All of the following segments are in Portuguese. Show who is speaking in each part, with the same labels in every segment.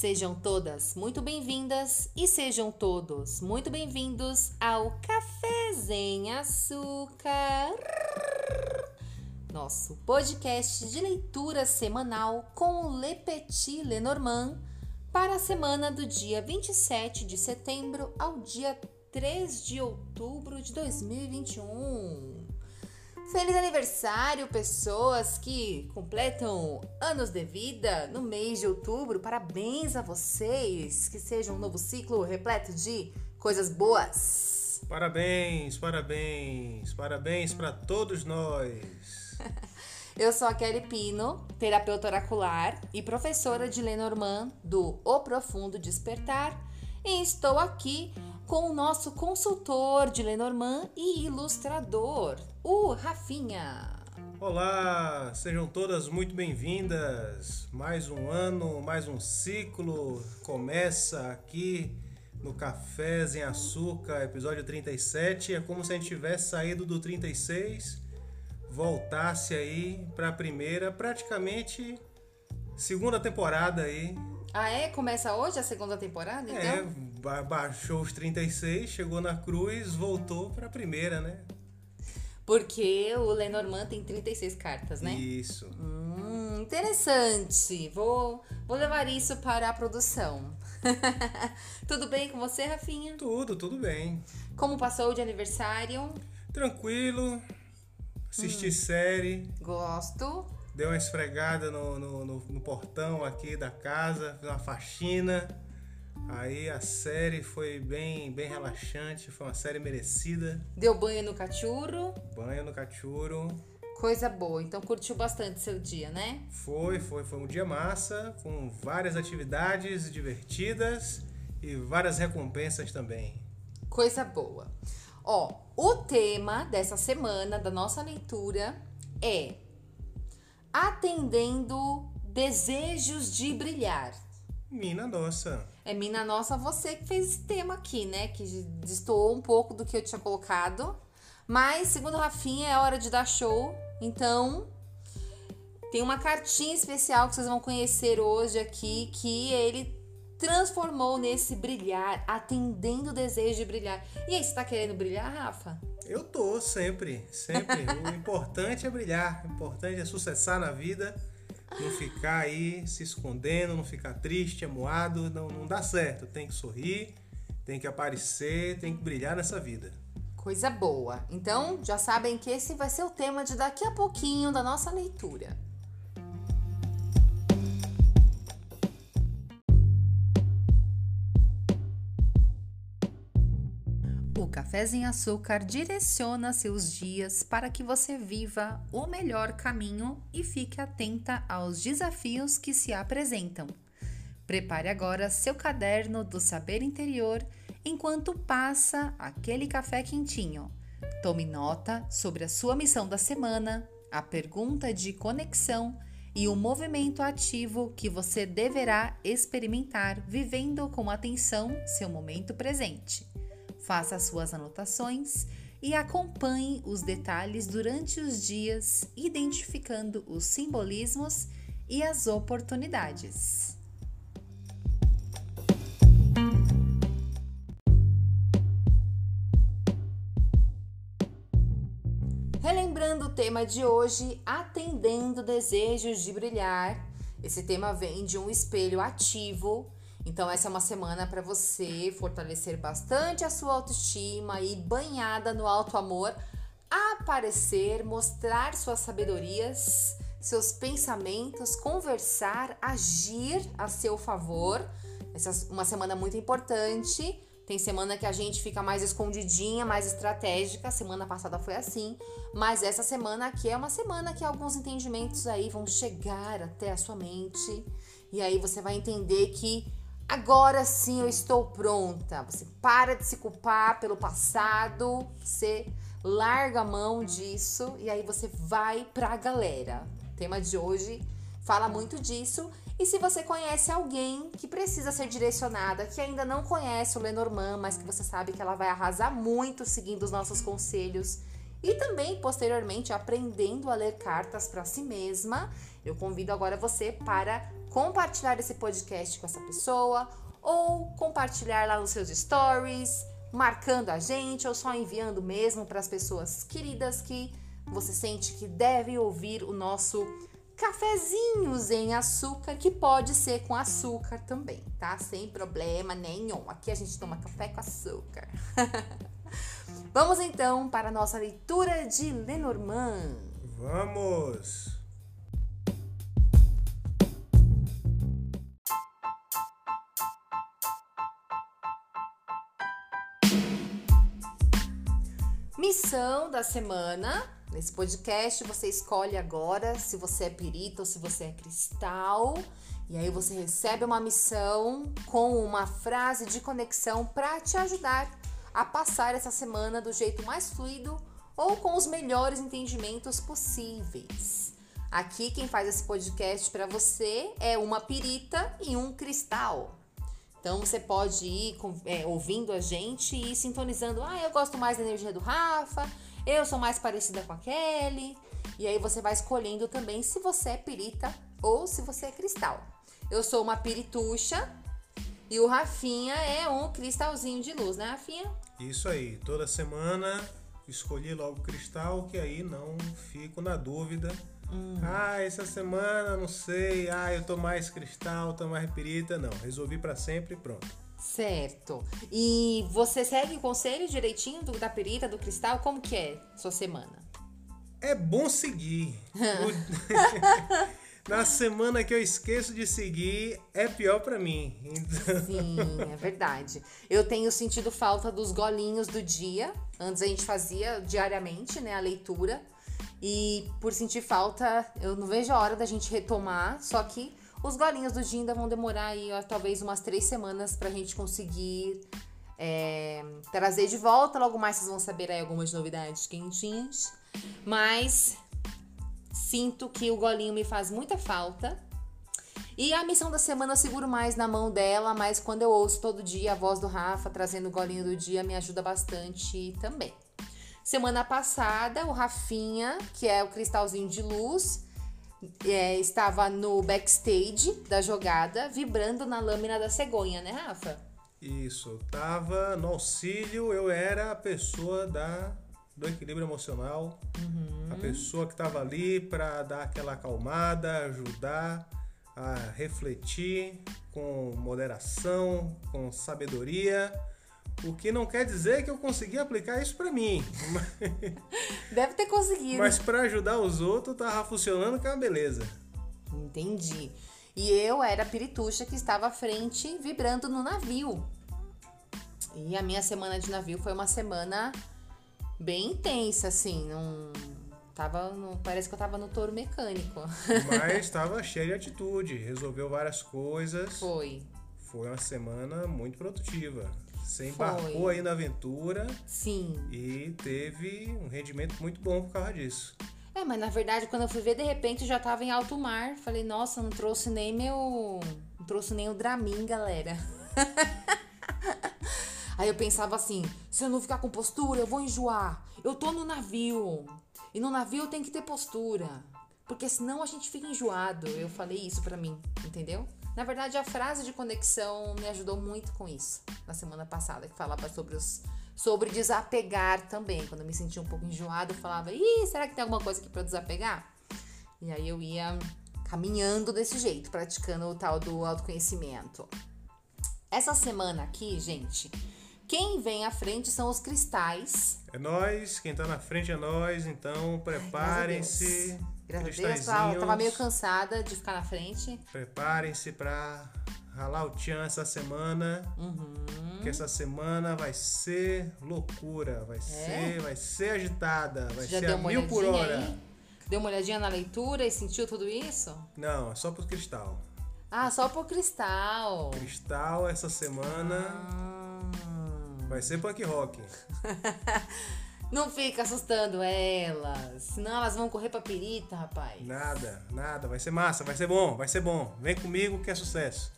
Speaker 1: Sejam todas muito bem-vindas e sejam todos muito bem-vindos ao Café Açúcar, nosso podcast de leitura semanal com o Le Petit Lenormand para a semana do dia 27 de setembro ao dia 3 de outubro de 2021. Feliz aniversário, pessoas que completam anos de vida no mês de outubro. Parabéns a vocês. Que seja um novo ciclo repleto de coisas boas.
Speaker 2: Parabéns, parabéns, parabéns para todos nós.
Speaker 1: Eu sou a Kelly Pino, terapeuta oracular e professora de Lenormand do O Profundo Despertar, e estou aqui com o nosso consultor de Lenormand e ilustrador, o Rafinha.
Speaker 2: Olá, sejam todas muito bem-vindas. Mais um ano, mais um ciclo começa aqui no Cafés em Açúcar, episódio 37. É como se a gente tivesse saído do 36, voltasse aí para a primeira, praticamente segunda temporada aí.
Speaker 1: Ah, é? Começa hoje a segunda temporada, então?
Speaker 2: É, baixou os 36, chegou na cruz, voltou para a primeira, né?
Speaker 1: Porque o Lenormand tem 36 cartas, né?
Speaker 2: Isso.
Speaker 1: Hum, interessante. Vou, vou levar isso para a produção. tudo bem com você, Rafinha?
Speaker 2: Tudo, tudo bem.
Speaker 1: Como passou de aniversário?
Speaker 2: Tranquilo. Assisti hum. série.
Speaker 1: Gosto.
Speaker 2: Deu uma esfregada no, no, no, no portão aqui da casa, fiz uma faxina. Aí a série foi bem, bem relaxante, foi uma série merecida.
Speaker 1: Deu banho no cachorro?
Speaker 2: Banho no cachorro.
Speaker 1: Coisa boa, então curtiu bastante seu dia, né?
Speaker 2: Foi, foi, foi um dia massa, com várias atividades divertidas e várias recompensas também.
Speaker 1: Coisa boa. Ó, o tema dessa semana da nossa leitura é Atendendo desejos de brilhar.
Speaker 2: Mina nossa.
Speaker 1: É Mina Nossa, você que fez esse tema aqui, né? Que destoou um pouco do que eu tinha colocado. Mas, segundo Rafinha, é hora de dar show. Então, tem uma cartinha especial que vocês vão conhecer hoje aqui, que ele transformou nesse brilhar, atendendo o desejo de brilhar. E aí, você tá querendo brilhar, Rafa?
Speaker 2: Eu tô, sempre, sempre. o importante é brilhar, o importante é sucessar na vida não ficar aí se escondendo, não ficar triste, amuado, não, não dá certo. Tem que sorrir, tem que aparecer, tem que brilhar nessa vida.
Speaker 1: Coisa boa. Então, já sabem que esse vai ser o tema de daqui a pouquinho da nossa leitura. Cafés em Açúcar direciona seus dias para que você viva o melhor caminho e fique atenta aos desafios que se apresentam. Prepare agora seu caderno do saber interior enquanto passa aquele café quentinho. Tome nota sobre a sua missão da semana, a pergunta de conexão e o movimento ativo que você deverá experimentar vivendo com atenção seu momento presente. Faça as suas anotações e acompanhe os detalhes durante os dias, identificando os simbolismos e as oportunidades. Relembrando o tema de hoje, atendendo desejos de brilhar. Esse tema vem de um espelho ativo então, essa é uma semana para você fortalecer bastante a sua autoestima e banhada no alto amor, aparecer, mostrar suas sabedorias, seus pensamentos, conversar, agir a seu favor. Essa é uma semana muito importante. Tem semana que a gente fica mais escondidinha, mais estratégica. Semana passada foi assim. Mas essa semana aqui é uma semana que alguns entendimentos aí vão chegar até a sua mente. E aí você vai entender que agora sim eu estou pronta. Você para de se culpar pelo passado, você larga a mão disso e aí você vai pra galera. O tema de hoje fala muito disso. E se você conhece alguém que precisa ser direcionada, que ainda não conhece o Lenormand, mas que você sabe que ela vai arrasar muito seguindo os nossos conselhos e também posteriormente aprendendo a ler cartas para si mesma, eu convido agora você para compartilhar esse podcast com essa pessoa ou compartilhar lá nos seus stories, marcando a gente ou só enviando mesmo para as pessoas queridas que você sente que deve ouvir o nosso cafezinhos em açúcar, que pode ser com açúcar também, tá? Sem problema nenhum. Aqui a gente toma café com açúcar. Vamos então para a nossa leitura de Lenormand.
Speaker 2: Vamos!
Speaker 1: Missão da semana. Nesse podcast você escolhe agora se você é perita ou se você é cristal. E aí você recebe uma missão com uma frase de conexão para te ajudar a passar essa semana do jeito mais fluido ou com os melhores entendimentos possíveis. Aqui quem faz esse podcast para você é uma pirita e um cristal. Então você pode ir é, ouvindo a gente e sintonizando. Ah, eu gosto mais da energia do Rafa, eu sou mais parecida com a Kelly. E aí você vai escolhendo também se você é pirita ou se você é cristal. Eu sou uma pirituxa e o Rafinha é um cristalzinho de luz, né, Rafinha?
Speaker 2: Isso aí, toda semana escolhi logo cristal, que aí não fico na dúvida. Hum. Ah, essa semana não sei. Ah, eu tô mais cristal, tô mais pirita. Não, resolvi para sempre e pronto.
Speaker 1: Certo. E você segue o conselho direitinho do, da perita, do cristal? Como que é sua semana?
Speaker 2: É bom seguir. Na semana que eu esqueço de seguir, é pior para mim.
Speaker 1: Então... Sim, é verdade. Eu tenho sentido falta dos golinhos do dia. Antes a gente fazia diariamente, né, a leitura. E por sentir falta, eu não vejo a hora da gente retomar. Só que os golinhos do dia ainda vão demorar aí, ó, talvez umas três semanas pra gente conseguir é, trazer de volta. Logo mais vocês vão saber aí algumas novidades quentinhas. Mas Sinto que o golinho me faz muita falta. E a missão da semana eu seguro mais na mão dela, mas quando eu ouço todo dia a voz do Rafa trazendo o golinho do dia, me ajuda bastante também. Semana passada, o Rafinha, que é o cristalzinho de luz, é, estava no backstage da jogada, vibrando na lâmina da cegonha, né, Rafa?
Speaker 2: Isso, tava no auxílio, eu era a pessoa da do equilíbrio emocional, uhum. a pessoa que estava ali para dar aquela acalmada, ajudar a refletir com moderação, com sabedoria. O que não quer dizer que eu consegui aplicar isso para mim.
Speaker 1: Deve ter conseguido.
Speaker 2: Mas para ajudar os outros tava funcionando que é uma beleza.
Speaker 1: Entendi. E eu era a pirituxa que estava à frente vibrando no navio. E a minha semana de navio foi uma semana bem intensa, assim. Não, tava no, parece que eu tava no touro mecânico.
Speaker 2: Mas estava cheio de atitude, resolveu várias coisas.
Speaker 1: Foi.
Speaker 2: Foi uma semana muito produtiva. Você embarcou Foi. aí na aventura.
Speaker 1: Sim.
Speaker 2: E teve um rendimento muito bom por causa disso.
Speaker 1: É, mas na verdade, quando eu fui ver, de repente já tava em alto mar. Falei, nossa, não trouxe nem meu. Não trouxe nem o Dramin, galera. Aí eu pensava assim: se eu não ficar com postura, eu vou enjoar. Eu tô no navio. E no navio tem que ter postura. Porque senão a gente fica enjoado. Eu falei isso pra mim, entendeu? Na verdade, a frase de conexão me ajudou muito com isso na semana passada, que falava sobre os sobre desapegar também. Quando eu me sentia um pouco enjoado, eu falava: "Ih, será que tem alguma coisa aqui para desapegar?" E aí eu ia caminhando desse jeito, praticando o tal do autoconhecimento. Essa semana aqui, gente, quem vem à frente são os cristais.
Speaker 2: É nós, quem tá na frente é nós, então preparem-se.
Speaker 1: Graças a Deus, eu tava meio cansada de ficar na frente.
Speaker 2: Preparem-se para ralar o tchan essa semana. Uhum. Que essa semana vai ser loucura, vai é. ser, vai ser agitada, vai Já ser a mil por hora. Aí?
Speaker 1: Deu uma olhadinha na leitura e sentiu tudo isso?
Speaker 2: Não, é só pro cristal.
Speaker 1: Ah, só pro cristal.
Speaker 2: Cristal essa semana. Ah Vai ser punk rock.
Speaker 1: Não fica assustando elas. Senão elas vão correr pra perita, rapaz.
Speaker 2: Nada, nada. Vai ser massa, vai ser bom, vai ser bom. Vem comigo que é sucesso.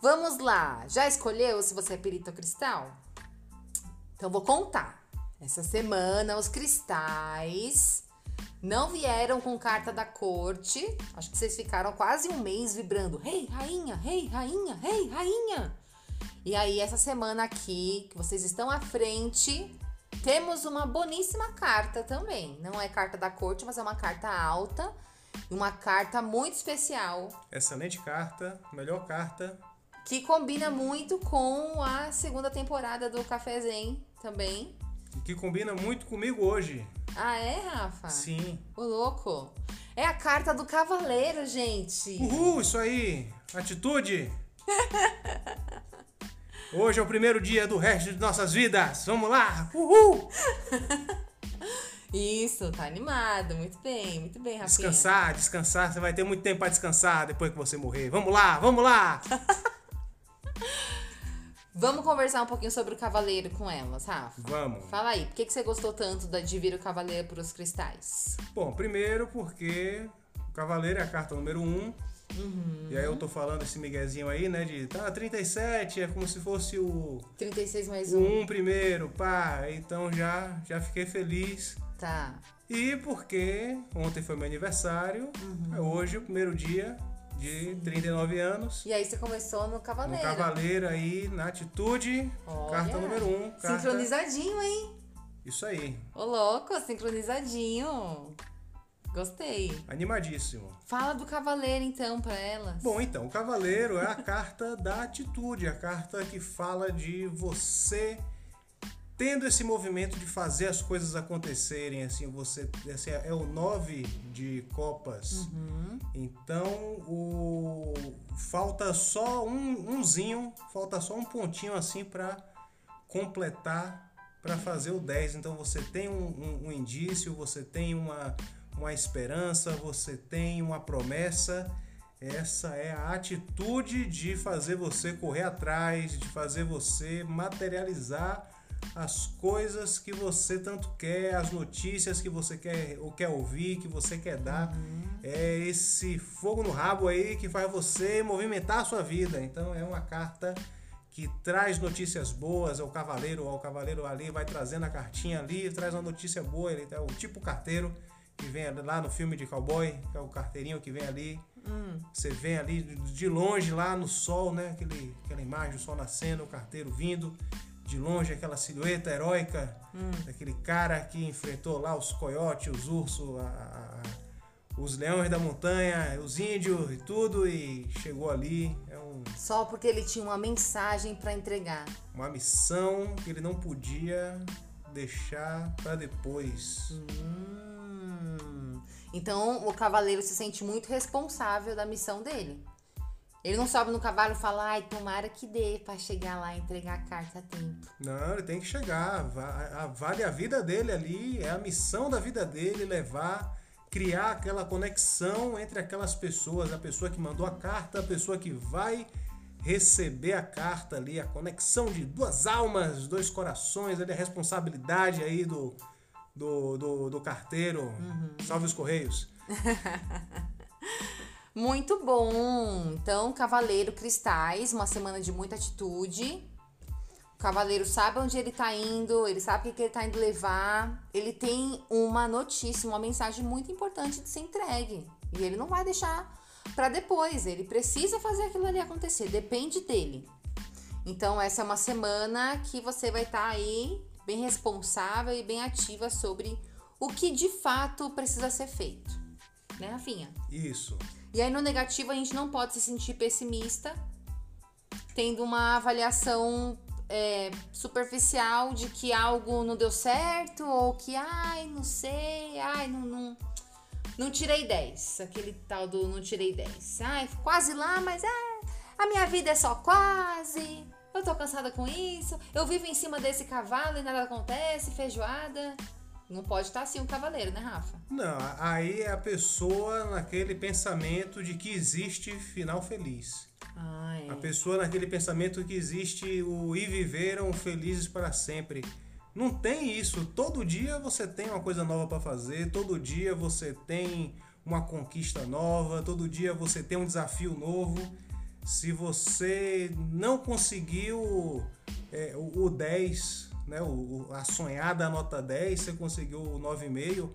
Speaker 1: Vamos lá. Já escolheu se você é perita ou cristal? Então vou contar. Essa semana os cristais Não vieram com carta da corte. Acho que vocês ficaram quase um mês vibrando: Rei, hey, rainha, rei, hey, rainha, rei, hey, rainha. E aí, essa semana aqui, que vocês estão à frente, temos uma boníssima carta também. Não é carta da corte, mas é uma carta alta. Uma carta muito especial.
Speaker 2: Excelente carta, melhor carta.
Speaker 1: Que combina muito com a segunda temporada do Café Zen também.
Speaker 2: Que combina muito comigo hoje.
Speaker 1: Ah, é, Rafa?
Speaker 2: Sim.
Speaker 1: O louco. É a carta do cavaleiro, gente.
Speaker 2: Uhul, isso aí. Atitude. Hoje é o primeiro dia do resto de nossas vidas. Vamos lá. Uhul.
Speaker 1: Isso, tá animado. Muito bem, muito bem, Rafinha.
Speaker 2: Descansar, descansar. Você vai ter muito tempo para descansar depois que você morrer. Vamos lá, vamos lá.
Speaker 1: Vamos conversar um pouquinho sobre o cavaleiro com elas, Rafa.
Speaker 2: Vamos.
Speaker 1: Fala aí, por que, que você gostou tanto de vir o cavaleiro para os cristais?
Speaker 2: Bom, primeiro porque o cavaleiro é a carta número 1. Um, uhum. E aí eu tô falando esse miguezinho aí, né? De tá, 37 é como se fosse o.
Speaker 1: 36 mais
Speaker 2: 1. Um. um primeiro, pá. Então já, já fiquei feliz.
Speaker 1: Tá.
Speaker 2: E porque ontem foi meu aniversário, uhum. é hoje o primeiro dia de 39 anos.
Speaker 1: E aí você começou no Cavaleiro.
Speaker 2: No Cavaleiro aí, na atitude, Olha. carta número 1. Um,
Speaker 1: carta... Sincronizadinho, hein?
Speaker 2: Isso aí.
Speaker 1: Ô louco, sincronizadinho. Gostei.
Speaker 2: Animadíssimo.
Speaker 1: Fala do cavaleiro então para elas.
Speaker 2: Bom, então, o cavaleiro é a carta da atitude, a carta que fala de você tendo esse movimento de fazer as coisas acontecerem, assim, você assim, é o nove de copas. Uhum. Então, o falta só um umzinho, falta só um pontinho assim para completar para fazer o 10. Então você tem um, um, um, indício, você tem uma, uma esperança, você tem uma promessa. Essa é a atitude de fazer você correr atrás, de fazer você materializar as coisas que você tanto quer, as notícias que você quer ou quer ouvir, que você quer dar. Uhum. É esse fogo no rabo aí que faz você movimentar a sua vida. Então é uma carta que traz notícias boas, é o cavaleiro, o cavaleiro ali vai trazendo a cartinha ali, traz uma notícia boa, ele é o tipo carteiro que vem lá no filme de cowboy, que é o carteirinho que vem ali. Hum. Você vem ali de longe lá no sol, né? Aquele, aquela imagem do sol nascendo, o carteiro vindo de longe aquela silhueta heróica hum. daquele cara que enfrentou lá os coiotes, os ursos, a, a, os leões da montanha, os índios e tudo e chegou ali. É um,
Speaker 1: Só porque ele tinha uma mensagem para entregar.
Speaker 2: Uma missão que ele não podia deixar para depois.
Speaker 1: Hum. Então o cavaleiro se sente muito responsável da missão dele. Ele não sobe no cavalo e fala, ai, tomara que dê para chegar lá e entregar a carta a tempo.
Speaker 2: Não, ele tem que chegar. Vale a vida dele ali, é a missão da vida dele levar, criar aquela conexão entre aquelas pessoas, a pessoa que mandou a carta, a pessoa que vai receber a carta ali, a conexão de duas almas, dois corações, ali, a responsabilidade aí do, do, do, do carteiro. Uhum. Salve os Correios.
Speaker 1: Muito bom! Então, Cavaleiro Cristais, uma semana de muita atitude. O Cavaleiro sabe onde ele tá indo, ele sabe o que ele tá indo levar. Ele tem uma notícia, uma mensagem muito importante de ser entregue. E ele não vai deixar para depois, ele precisa fazer aquilo ali acontecer, depende dele. Então, essa é uma semana que você vai estar tá aí bem responsável e bem ativa sobre o que de fato precisa ser feito. Né, Rafinha?
Speaker 2: Isso.
Speaker 1: E aí no negativo a gente não pode se sentir pessimista, tendo uma avaliação é, superficial de que algo não deu certo ou que, ai, não sei, ai, não, não, não tirei 10. Aquele tal do não tirei 10. Ai, quase lá, mas é, a minha vida é só quase. Eu tô cansada com isso. Eu vivo em cima desse cavalo e nada acontece, feijoada. Não pode estar assim um cavaleiro, né, Rafa?
Speaker 2: Não, aí é a pessoa naquele pensamento de que existe final feliz.
Speaker 1: Ah, é.
Speaker 2: A pessoa naquele pensamento que existe o e viveram felizes para sempre. Não tem isso. Todo dia você tem uma coisa nova para fazer, todo dia você tem uma conquista nova, todo dia você tem um desafio novo. Se você não conseguiu é, o, o 10 né, o, a sonhada nota 10, você conseguiu o 9,5,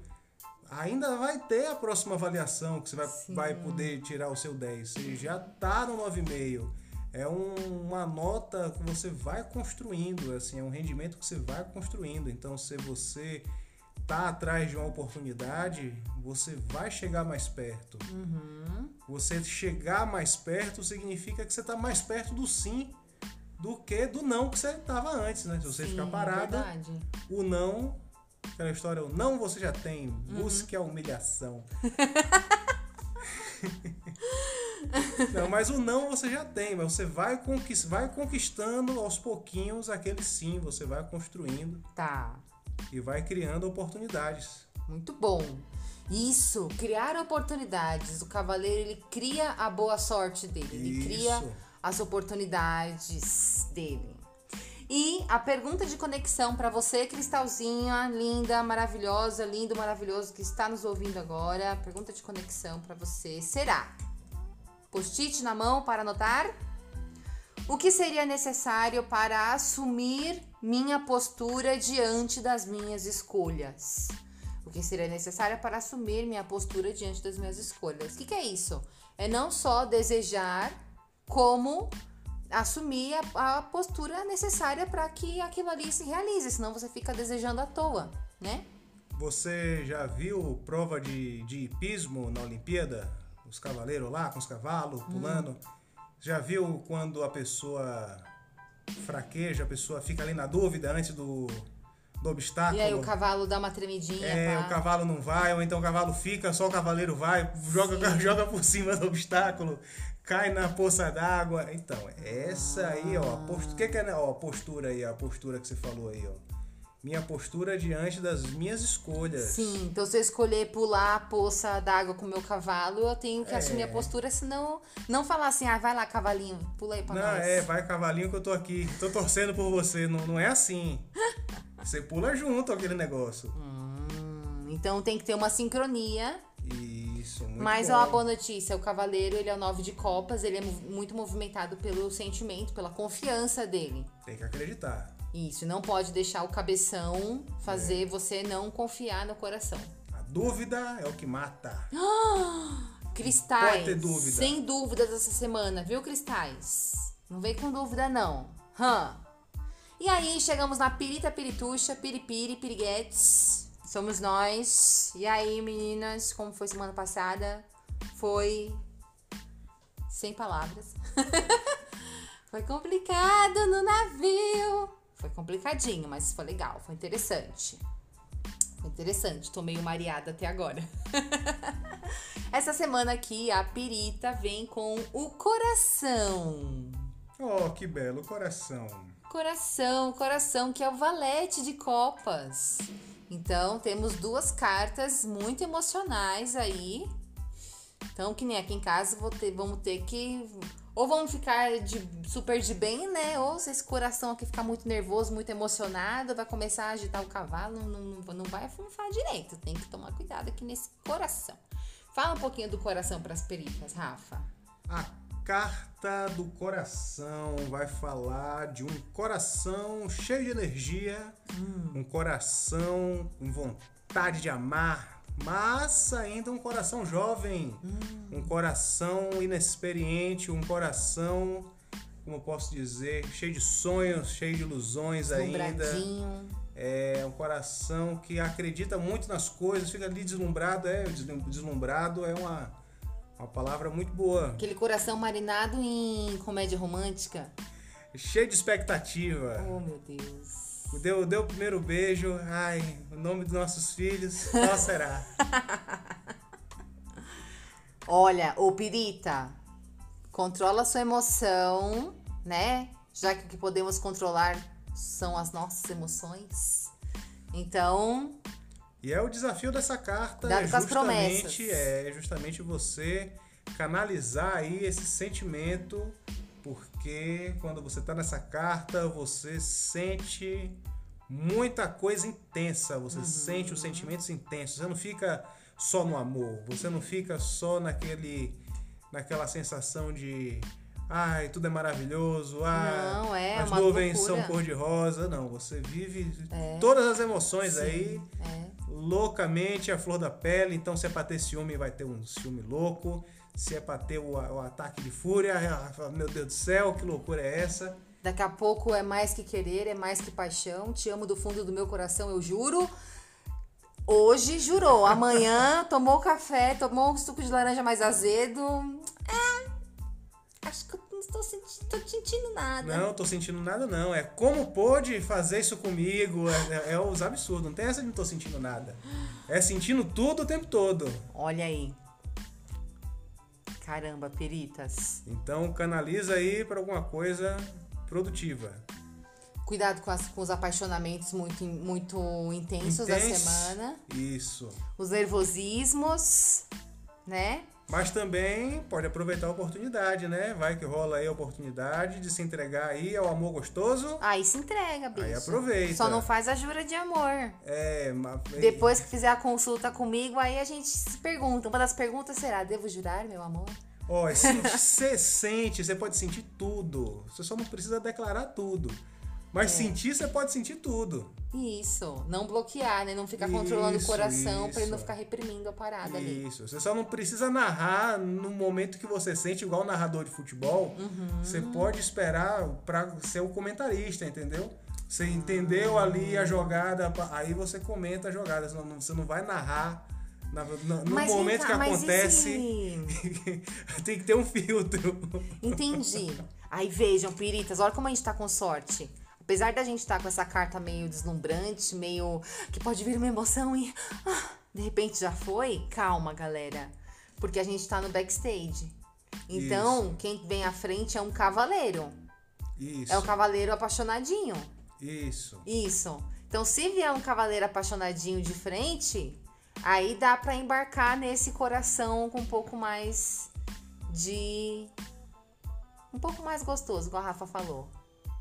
Speaker 2: ainda vai ter a próxima avaliação que você vai, vai poder tirar o seu 10. Você já tá no 9,5. É um, uma nota que você vai construindo, assim, é um rendimento que você vai construindo. Então, se você tá atrás de uma oportunidade, você vai chegar mais perto.
Speaker 1: Uhum.
Speaker 2: Você chegar mais perto significa que você está mais perto do sim do que do não que você estava antes, né? Se você
Speaker 1: Sim,
Speaker 2: ficar parada,
Speaker 1: verdade.
Speaker 2: o não, aquela história, o não você já tem, busque a humilhação. não, mas o não você já tem, mas você vai, conquist, vai conquistando aos pouquinhos aquele sim, você vai construindo
Speaker 1: Tá.
Speaker 2: E vai criando oportunidades.
Speaker 1: Muito bom. Isso, criar oportunidades. O cavaleiro ele cria a boa sorte dele, ele
Speaker 2: Isso.
Speaker 1: cria as oportunidades dele. E a pergunta de conexão para você, Cristalzinha, linda, maravilhosa, lindo, maravilhoso que está nos ouvindo agora. A pergunta de conexão para você será: Post-it na mão para anotar? O que seria necessário para assumir minha postura diante das minhas escolhas? O que seria necessário para assumir minha postura diante das minhas escolhas? O que, que é isso? É não só desejar, como assumir a, a postura necessária para que aquilo ali se realize, senão você fica desejando à toa, né?
Speaker 2: Você já viu prova de, de hipismo na Olimpíada? Os cavaleiros lá com os cavalos pulando? Já viu quando a pessoa fraqueja, a pessoa fica ali na dúvida antes do, do obstáculo?
Speaker 1: E aí o cavalo dá uma tremidinha.
Speaker 2: É,
Speaker 1: pá.
Speaker 2: o cavalo não vai, ou então o cavalo fica, só o cavaleiro vai, joga, joga por cima do obstáculo, cai na poça d'água. Então, essa aí, ó, a postura, que que é, né, ó, a postura aí, a postura que você falou aí, ó. Minha postura diante das minhas escolhas.
Speaker 1: Sim, então se eu escolher pular a poça d'água com o meu cavalo, eu tenho que
Speaker 2: É.
Speaker 1: assumir a postura, senão não falar assim, ah, vai lá, cavalinho, pula aí pra
Speaker 2: Não,
Speaker 1: nós.
Speaker 2: é, vai cavalinho que eu tô aqui, tô torcendo por você. Não, não é assim. Você pula junto aquele negócio.
Speaker 1: Hum, então tem que ter uma sincronia.
Speaker 2: Isso, muito
Speaker 1: Mas
Speaker 2: bom.
Speaker 1: ó, a boa notícia, o cavaleiro, ele é o nove de copas, ele é mu- muito movimentado pelo sentimento, pela confiança dele.
Speaker 2: Tem que acreditar.
Speaker 1: Isso, não pode deixar o cabeção
Speaker 2: É.
Speaker 1: fazer você não confiar no coração.
Speaker 2: A dúvida é o que mata.
Speaker 1: Cristais.
Speaker 2: Pode ter dúvida.
Speaker 1: Sem dúvidas essa semana, viu, Cristais? Não vem com dúvida, não. Hã? E aí, chegamos na Pirita Pirituxa, Piripiri, Piriguetes. Somos nós. E aí, meninas, como foi semana passada? Foi. Sem palavras. foi complicado no navio. Foi complicadinho, mas foi legal, foi interessante. Foi interessante, tô meio mareada até agora. Essa semana aqui a Pirita vem com o coração.
Speaker 2: Oh, que belo coração.
Speaker 1: Coração, coração que é o valete de copas. Então temos duas cartas muito emocionais aí. Então, que nem aqui em casa, ter, vamos ter que. Ou vamos ficar de, super de bem, né? Ou se esse coração aqui ficar muito nervoso, muito emocionado, vai começar a agitar o cavalo, não, não, não vai funfar direito. Tem que tomar cuidado aqui nesse coração. Fala um pouquinho do coração para as peritas, Rafa.
Speaker 2: A carta do coração vai falar de um coração cheio de energia, um coração com vontade de amar, mas ainda um coração jovem, um coração inexperiente, um coração, como eu posso dizer, cheio de sonhos, cheio de ilusões ainda. É um coração que acredita muito nas coisas, fica ali deslumbrado, é, deslum- deslumbrado é uma, uma palavra muito boa.
Speaker 1: Aquele coração marinado em comédia romântica.
Speaker 2: Cheio de expectativa.
Speaker 1: Oh, meu Deus.
Speaker 2: Deu, deu o primeiro beijo, ai, o nome dos nossos filhos, qual será?
Speaker 1: Olha, ô Pirita, controla sua emoção, né? Já que o que podemos controlar são as nossas emoções. Então,
Speaker 2: E é o desafio dessa carta é justamente,
Speaker 1: promessas.
Speaker 2: é justamente você canalizar aí esse sentimento, porque quando você tá nessa carta, você sente muita coisa intensa, você
Speaker 1: Uhum.
Speaker 2: sente os sentimentos intensos, você não fica só no amor, você não fica só naquele naquela sensação de ai, tudo é maravilhoso, ah,
Speaker 1: Não, é
Speaker 2: as
Speaker 1: uma
Speaker 2: nuvens
Speaker 1: loucura.
Speaker 2: são cor de rosa, não, você vive
Speaker 1: É.
Speaker 2: todas as emoções aí
Speaker 1: é.
Speaker 2: loucamente a flor da pele. Então, se é pra ter ciúme, vai ter um ciúme louco. Se é pra ter o, o ataque de fúria, meu Deus do céu, que loucura é essa?
Speaker 1: Daqui a pouco é mais que querer, é mais que paixão. Te amo do fundo do meu coração, eu juro. Hoje jurou. Amanhã tomou café, tomou um suco de laranja mais azedo. É, acho que eu não estou sentindo, tô sentindo nada.
Speaker 2: Não, tô sentindo nada, não. É como pôde fazer isso comigo. É, é, é os absurdos. Não tem essa de não tô sentindo nada. É sentindo tudo o tempo todo.
Speaker 1: Olha aí. Caramba, peritas.
Speaker 2: Então canaliza aí pra alguma coisa produtiva.
Speaker 1: Cuidado com, as- com os apaixonamentos muito, muito intensos da
Speaker 2: Intenso.
Speaker 1: semana.
Speaker 2: Isso.
Speaker 1: Os nervosismos, né?
Speaker 2: Mas também pode aproveitar a oportunidade, né? Vai que rola aí a oportunidade de se entregar aí ao amor gostoso.
Speaker 1: Aí se entrega, bicho.
Speaker 2: Aí aproveita.
Speaker 1: Só não faz a jura de amor.
Speaker 2: É, ma-
Speaker 1: Depois que fizer a consulta comigo, aí a gente se pergunta. Uma das perguntas será: devo jurar, meu amor?
Speaker 2: Ó, você sente, você pode sentir tudo. Você só não precisa declarar tudo. Mas
Speaker 1: É.
Speaker 2: sentir, você pode sentir tudo.
Speaker 1: Isso. Não bloquear, né? Não ficar controlando o
Speaker 2: Isso,
Speaker 1: coração pra ele não
Speaker 2: isso.
Speaker 1: ficar reprimindo a parada ali.
Speaker 2: Isso. Você só não precisa narrar no momento que você sente, igual o narrador de futebol.
Speaker 1: Uhum.
Speaker 2: Você pode esperar pra ser o comentarista, entendeu? Você entendeu ali a jogada, pa- aí você comenta a jogada. Você não, você não vai narrar. na- no no
Speaker 1: Mas
Speaker 2: momento
Speaker 1: cá,
Speaker 2: que acontece, tem que ter um filtro.
Speaker 1: Entendi. Aí vejam, piritas, olha como a gente tá com sorte. Apesar da gente estar com essa carta meio deslumbrante, meio que pode vir uma emoção e ah, de repente já foi, calma, galera. Porque a gente tá no backstage. Então, quem vem à frente é um cavaleiro.
Speaker 2: Isso.
Speaker 1: É um cavaleiro apaixonadinho.
Speaker 2: Isso.
Speaker 1: Isso. Então, se vier um cavaleiro apaixonadinho de frente, aí dá pra embarcar nesse coração com um pouco mais de. Um pouco mais gostoso, igual a Rafa falou.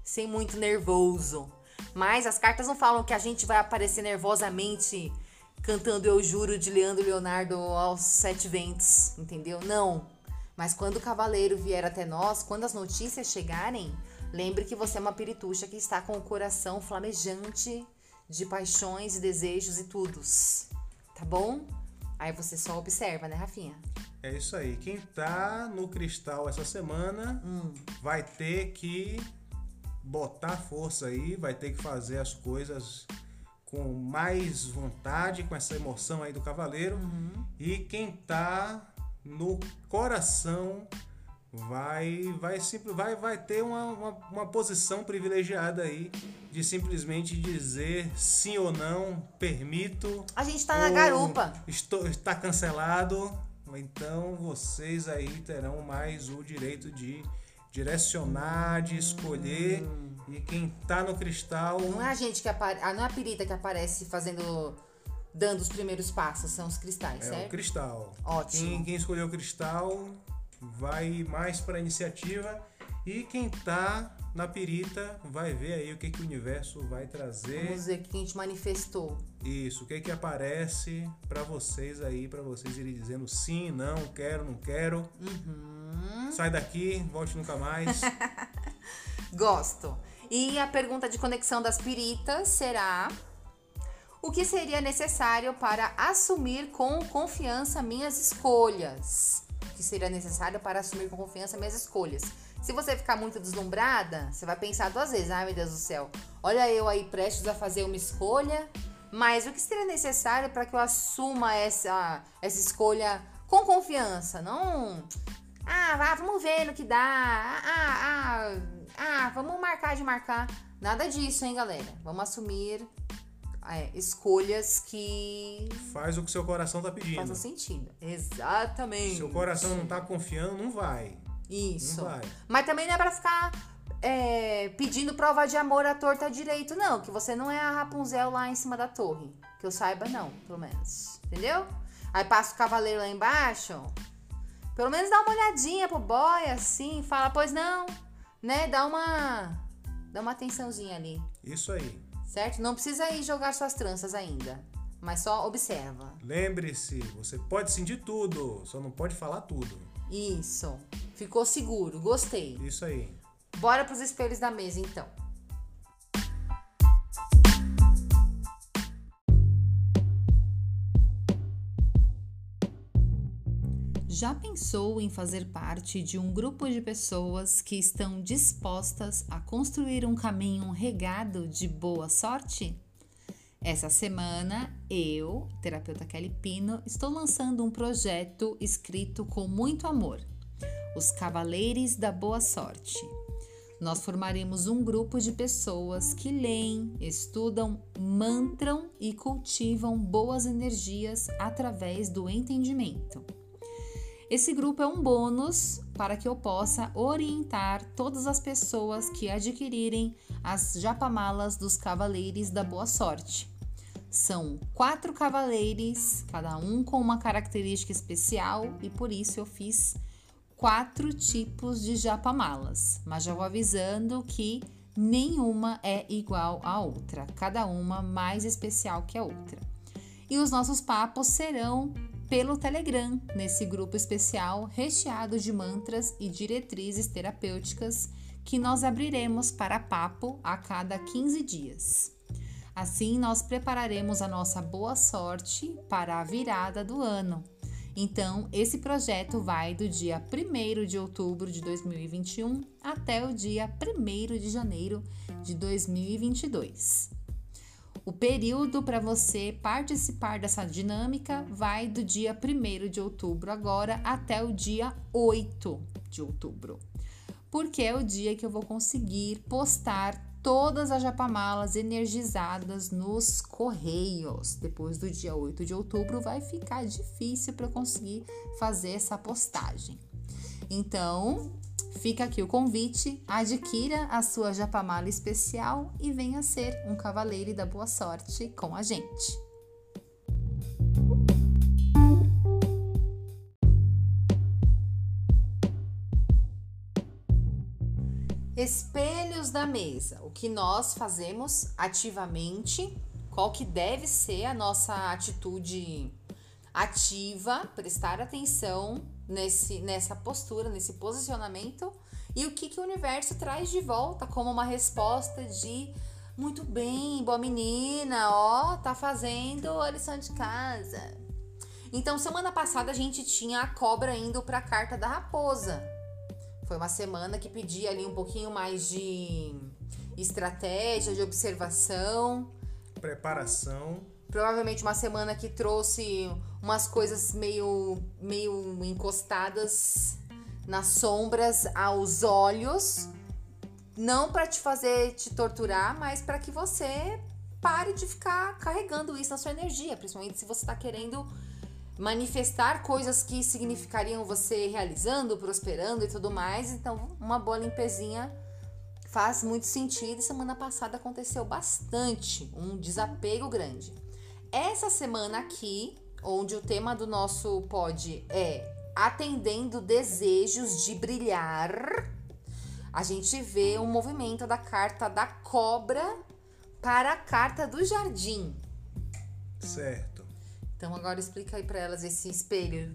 Speaker 1: Sem muito nervoso. Mas as cartas não falam que a gente vai aparecer nervosamente cantando Eu Juro de Leandro Leonardo aos sete ventos, entendeu? Não. Mas quando o cavaleiro vier até nós, quando as notícias chegarem, lembre que você é uma pirituxa que está com o coração flamejante de paixões e desejos e tudos. Tá bom? Aí você só observa, né, Rafinha?
Speaker 2: É isso aí. Quem tá no cristal essa semana
Speaker 1: Hum.
Speaker 2: vai ter que botar força aí, vai ter que fazer as coisas com mais vontade, com essa emoção aí do cavaleiro.
Speaker 1: Uhum.
Speaker 2: E quem tá no coração vai vai sempre vai vai ter uma, uma, uma posição privilegiada aí de simplesmente dizer sim ou não, permito,
Speaker 1: A gente tá na garupa.
Speaker 2: Estou, está cancelado. Então vocês aí terão mais o direito de direcionar, de escolher. E quem tá no cristal.
Speaker 1: Não é a gente que aparece. Não é a pirita que aparece fazendo. dando os primeiros passos, são os cristais,
Speaker 2: É o
Speaker 1: certo?
Speaker 2: cristal.
Speaker 1: Ótimo.
Speaker 2: Quem, quem escolheu o cristal vai mais para iniciativa. E quem tá na pirita vai ver aí o que, que o universo vai trazer.
Speaker 1: Vamos ver o que a gente manifestou.
Speaker 2: Isso, o que que aparece para vocês aí, para vocês irem dizendo sim, não, quero, não quero.
Speaker 1: Uhum.
Speaker 2: Sai daqui, volte nunca mais.
Speaker 1: Gosto. E a pergunta de conexão das piritas será: O que seria necessário para assumir com confiança minhas escolhas? O que seria necessário para assumir com confiança minhas escolhas? Se você ficar muito deslumbrada, você vai pensar duas vezes: ai meu Deus do céu, olha eu aí prestes a fazer uma escolha, mas o que seria necessário para que eu assuma essa, essa escolha com confiança? Não. Ah, vá, vamos ver no que dá. Ah, ah, ah, vamos marcar de marcar. Nada disso, hein, galera? Vamos assumir é, escolhas que
Speaker 2: Faz o que seu coração tá pedindo.
Speaker 1: façam sentido. Exatamente.
Speaker 2: Seu coração não tá confiando, não vai.
Speaker 1: Isso. Mas também não é pra ficar é, pedindo prova de amor à torta direito, não. Que você não é a Rapunzel lá em cima da torre. Que eu saiba, não, pelo menos. Entendeu? Aí passa o cavaleiro lá embaixo. Pelo menos dá uma olhadinha pro boy, assim. Fala, pois não. Né? Dá uma. Dá uma atençãozinha ali.
Speaker 2: Isso aí.
Speaker 1: Certo? Não precisa ir jogar suas tranças ainda. Mas só observa.
Speaker 2: Lembre-se, você pode sentir tudo, só não pode falar tudo.
Speaker 1: Isso. Ficou seguro, gostei.
Speaker 2: Isso aí.
Speaker 1: Bora pros espelhos da mesa então. Já pensou em fazer parte de um grupo de pessoas que estão dispostas a construir um caminho regado de boa sorte? Essa semana, eu, terapeuta Kelly Pino, estou lançando um projeto escrito com muito amor: Os Cavaleiros da Boa Sorte. Nós formaremos um grupo de pessoas que leem, estudam, mantram e cultivam boas energias através do entendimento. Esse grupo é um bônus para que eu possa orientar todas as pessoas que adquirirem as japamalas dos Cavaleiros da Boa Sorte. São quatro cavaleiros, cada um com uma característica especial, e por isso eu fiz quatro tipos de japamalas. Mas já vou avisando que nenhuma é igual à outra, cada uma mais especial que a outra. E os nossos papos serão pelo Telegram, nesse grupo especial recheado de mantras e diretrizes terapêuticas que nós abriremos para papo a cada 15 dias. Assim, nós prepararemos a nossa boa sorte para a virada do ano. Então, esse projeto vai do dia 1 de outubro de 2021 até o dia 1 de janeiro de 2022. O período para você participar dessa dinâmica vai do dia 1 de outubro agora até o dia 8 de outubro. Porque é o dia que eu vou conseguir postar todas as japamalas energizadas nos correios. Depois do dia 8 de outubro vai ficar difícil para conseguir fazer essa postagem. Então, Fica aqui o convite, adquira a sua japamala especial e venha ser um cavaleiro da boa sorte com a gente. Espelhos da mesa. O que nós fazemos ativamente? Qual que deve ser a nossa atitude ativa? Prestar atenção nesse, nessa postura, nesse posicionamento e o que, que o universo traz de volta como uma resposta de muito bem, boa menina, ó, tá fazendo a lição de casa. Então, semana passada a gente tinha a cobra indo para a carta da raposa. Foi uma semana que pedia ali um pouquinho mais de estratégia, de observação,
Speaker 2: preparação.
Speaker 1: Provavelmente uma semana que trouxe umas coisas meio, meio encostadas nas sombras aos olhos, não para te fazer te torturar, mas para que você pare de ficar carregando isso na sua energia, principalmente se você está querendo manifestar coisas que significariam você realizando, prosperando e tudo mais. Então, uma boa limpezinha faz muito sentido. E semana passada aconteceu bastante, um desapego grande. Essa semana aqui, onde o tema do nosso pod é atendendo desejos de brilhar, a gente vê um movimento da carta da cobra para a carta do jardim.
Speaker 2: Certo.
Speaker 1: Então agora explica aí para elas esse espelho.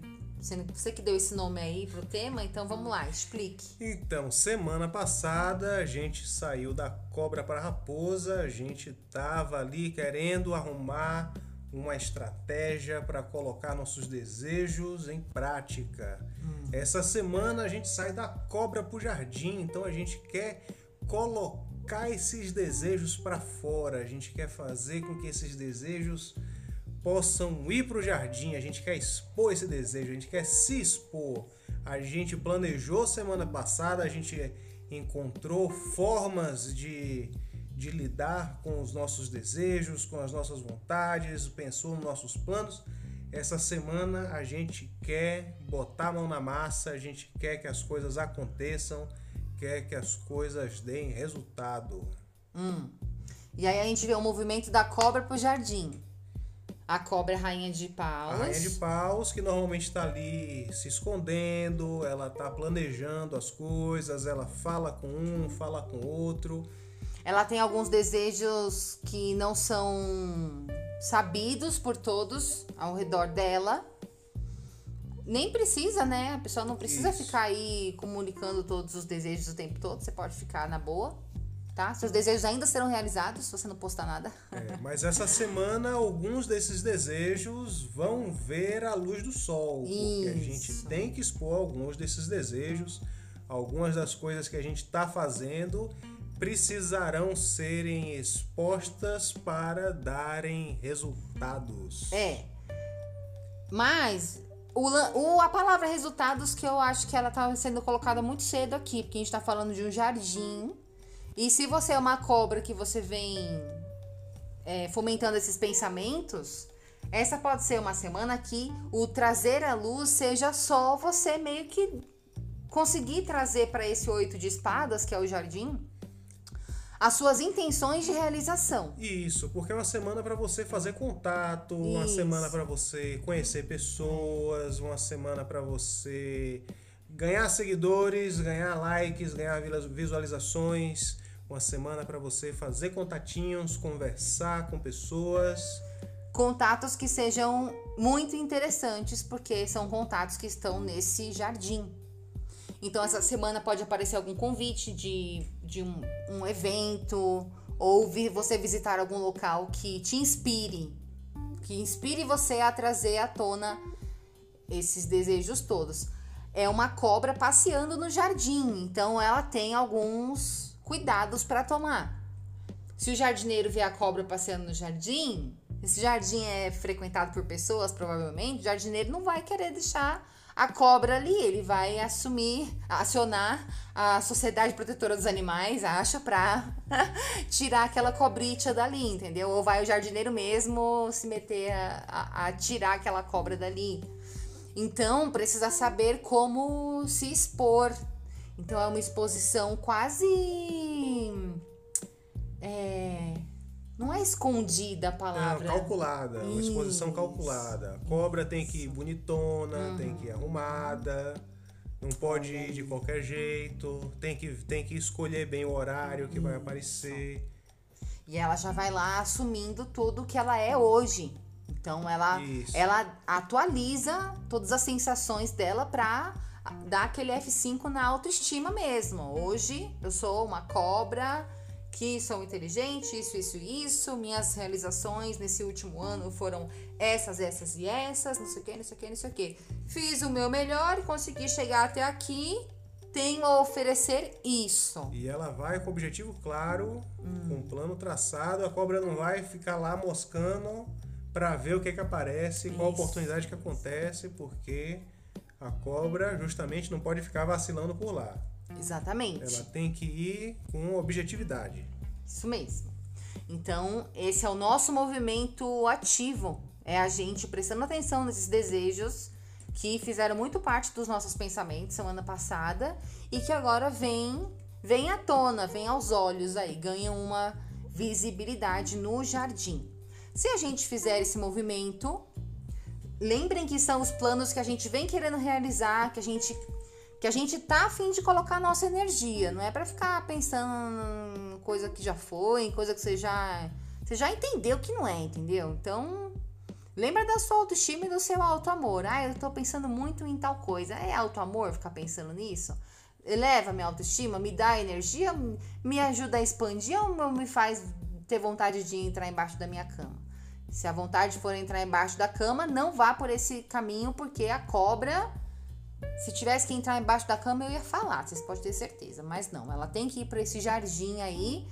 Speaker 1: Você que deu esse nome aí pro tema, então vamos lá, explique.
Speaker 2: Então, semana passada a gente saiu da cobra para a raposa, a gente tava ali querendo arrumar uma estratégia para colocar nossos desejos em prática. Hum. Essa semana a gente sai da cobra para o jardim, então a gente quer colocar esses desejos para fora, a gente quer fazer com que esses desejos possam ir para o jardim, a gente quer expor esse desejo, a gente quer se expor. A gente planejou semana passada, a gente encontrou formas de de lidar com os nossos desejos, com as nossas vontades, pensou nos nossos planos. Essa semana a gente quer botar a mão na massa, a gente quer que as coisas aconteçam, quer que as coisas deem resultado.
Speaker 1: Hum. E aí a gente vê o movimento da cobra pro jardim. A cobra é a rainha de paus.
Speaker 2: A rainha de paus, que normalmente está ali se escondendo, ela está planejando as coisas, ela fala com um, fala com outro.
Speaker 1: Ela tem alguns desejos que não são sabidos por todos ao redor dela. Nem precisa, né? A pessoa não precisa Isso. ficar aí comunicando todos os desejos o tempo todo. Você pode ficar na boa. Tá? Seus desejos ainda serão realizados se você não postar nada.
Speaker 2: É, mas essa semana alguns desses desejos vão ver a luz do sol. Porque a gente
Speaker 1: Isso.
Speaker 2: tem que expor alguns desses desejos. Algumas das coisas que a gente está fazendo precisarão serem expostas para darem resultados.
Speaker 1: É. Mas o, o- a palavra resultados que eu acho que ela tá sendo colocada muito cedo aqui, porque a gente tá falando de um jardim. E se você é uma cobra que você vem é, fomentando esses pensamentos, essa pode ser uma semana que o trazer à luz seja só você meio que conseguir trazer para esse oito de espadas, que é o jardim, as suas intenções de realização.
Speaker 2: Isso, porque é uma semana para você fazer contato, uma
Speaker 1: Isso.
Speaker 2: semana para você conhecer pessoas, uma semana para você ganhar seguidores, ganhar likes, ganhar visualizações, uma semana para você fazer contatinhos, conversar com pessoas.
Speaker 1: contatos que sejam muito interessantes, porque são contatos que estão nesse jardim. Então, essa semana pode aparecer algum convite de, de um, um evento, ou você visitar algum local que te inspire, que inspire você a trazer à tona esses desejos todos. É uma cobra passeando no jardim, então ela tem alguns cuidados para tomar. Se o jardineiro vê a cobra passeando no jardim, esse jardim é frequentado por pessoas, provavelmente, o jardineiro não vai querer deixar a cobra ali, ele vai assumir, acionar a Sociedade Protetora dos Animais, acha, pra tirar aquela cobrita dali, entendeu? Ou vai o jardineiro mesmo se meter a, a- a tirar aquela cobra dali. Então, precisa saber como se expor. Então, é uma exposição quase. É, não é escondida a
Speaker 2: Não,
Speaker 1: palavra.
Speaker 2: calculada, uma exposição
Speaker 1: Isso.
Speaker 2: calculada. A cobra tem que ir bonitona, tem que ir arrumada, não pode ir de qualquer jeito, tem que, tem que escolher bem o horário que vai aparecer.
Speaker 1: E ela já vai lá assumindo tudo que ela é hoje. Então ela,
Speaker 2: Isso.
Speaker 1: ela atualiza todas as sensações dela pra dar aquele F5 na autoestima mesmo. Hoje eu sou uma cobra que sou inteligente, isso, isso isso. Minhas realizações nesse último ano foram essas, essas e essas, não sei o que, não sei o que, não sei o que. Fiz o meu melhor e consegui chegar até aqui. Tenho a oferecer isso.
Speaker 2: E ela vai com objetivo claro, com um plano traçado. A cobra não vai ficar lá moscando para ver o que que aparece, qual
Speaker 1: Isso.
Speaker 2: oportunidade que acontece, porque a cobra justamente não pode ficar vacilando por lá.
Speaker 1: Exatamente.
Speaker 2: Ela tem que ir com objetividade.
Speaker 1: Isso mesmo. Então, esse é o nosso movimento ativo. É a gente prestando atenção nesses desejos que fizeram muito parte dos nossos pensamentos semana passada e que agora vem, vem à tona, vem aos olhos aí, ganham uma visibilidade no jardim. Se a gente fizer esse movimento, lembrem que são os planos que a gente vem querendo realizar, que a gente que a gente tá afim de colocar nossa energia, não é pra ficar pensando em coisa que já foi, em coisa que você já você já entendeu que não é, entendeu? Então, lembra da sua autoestima e do seu auto amor. Ah, eu tô pensando muito em tal coisa. É auto amor ficar pensando nisso? Eleva minha autoestima, me dá energia, me ajuda a expandir ou me faz ter vontade de entrar embaixo da minha cama? Se a vontade for entrar embaixo da cama, não vá por esse caminho, porque a cobra se tivesse que entrar embaixo da cama, eu ia falar, vocês podem ter certeza. Mas não, ela tem que ir para esse jardim aí,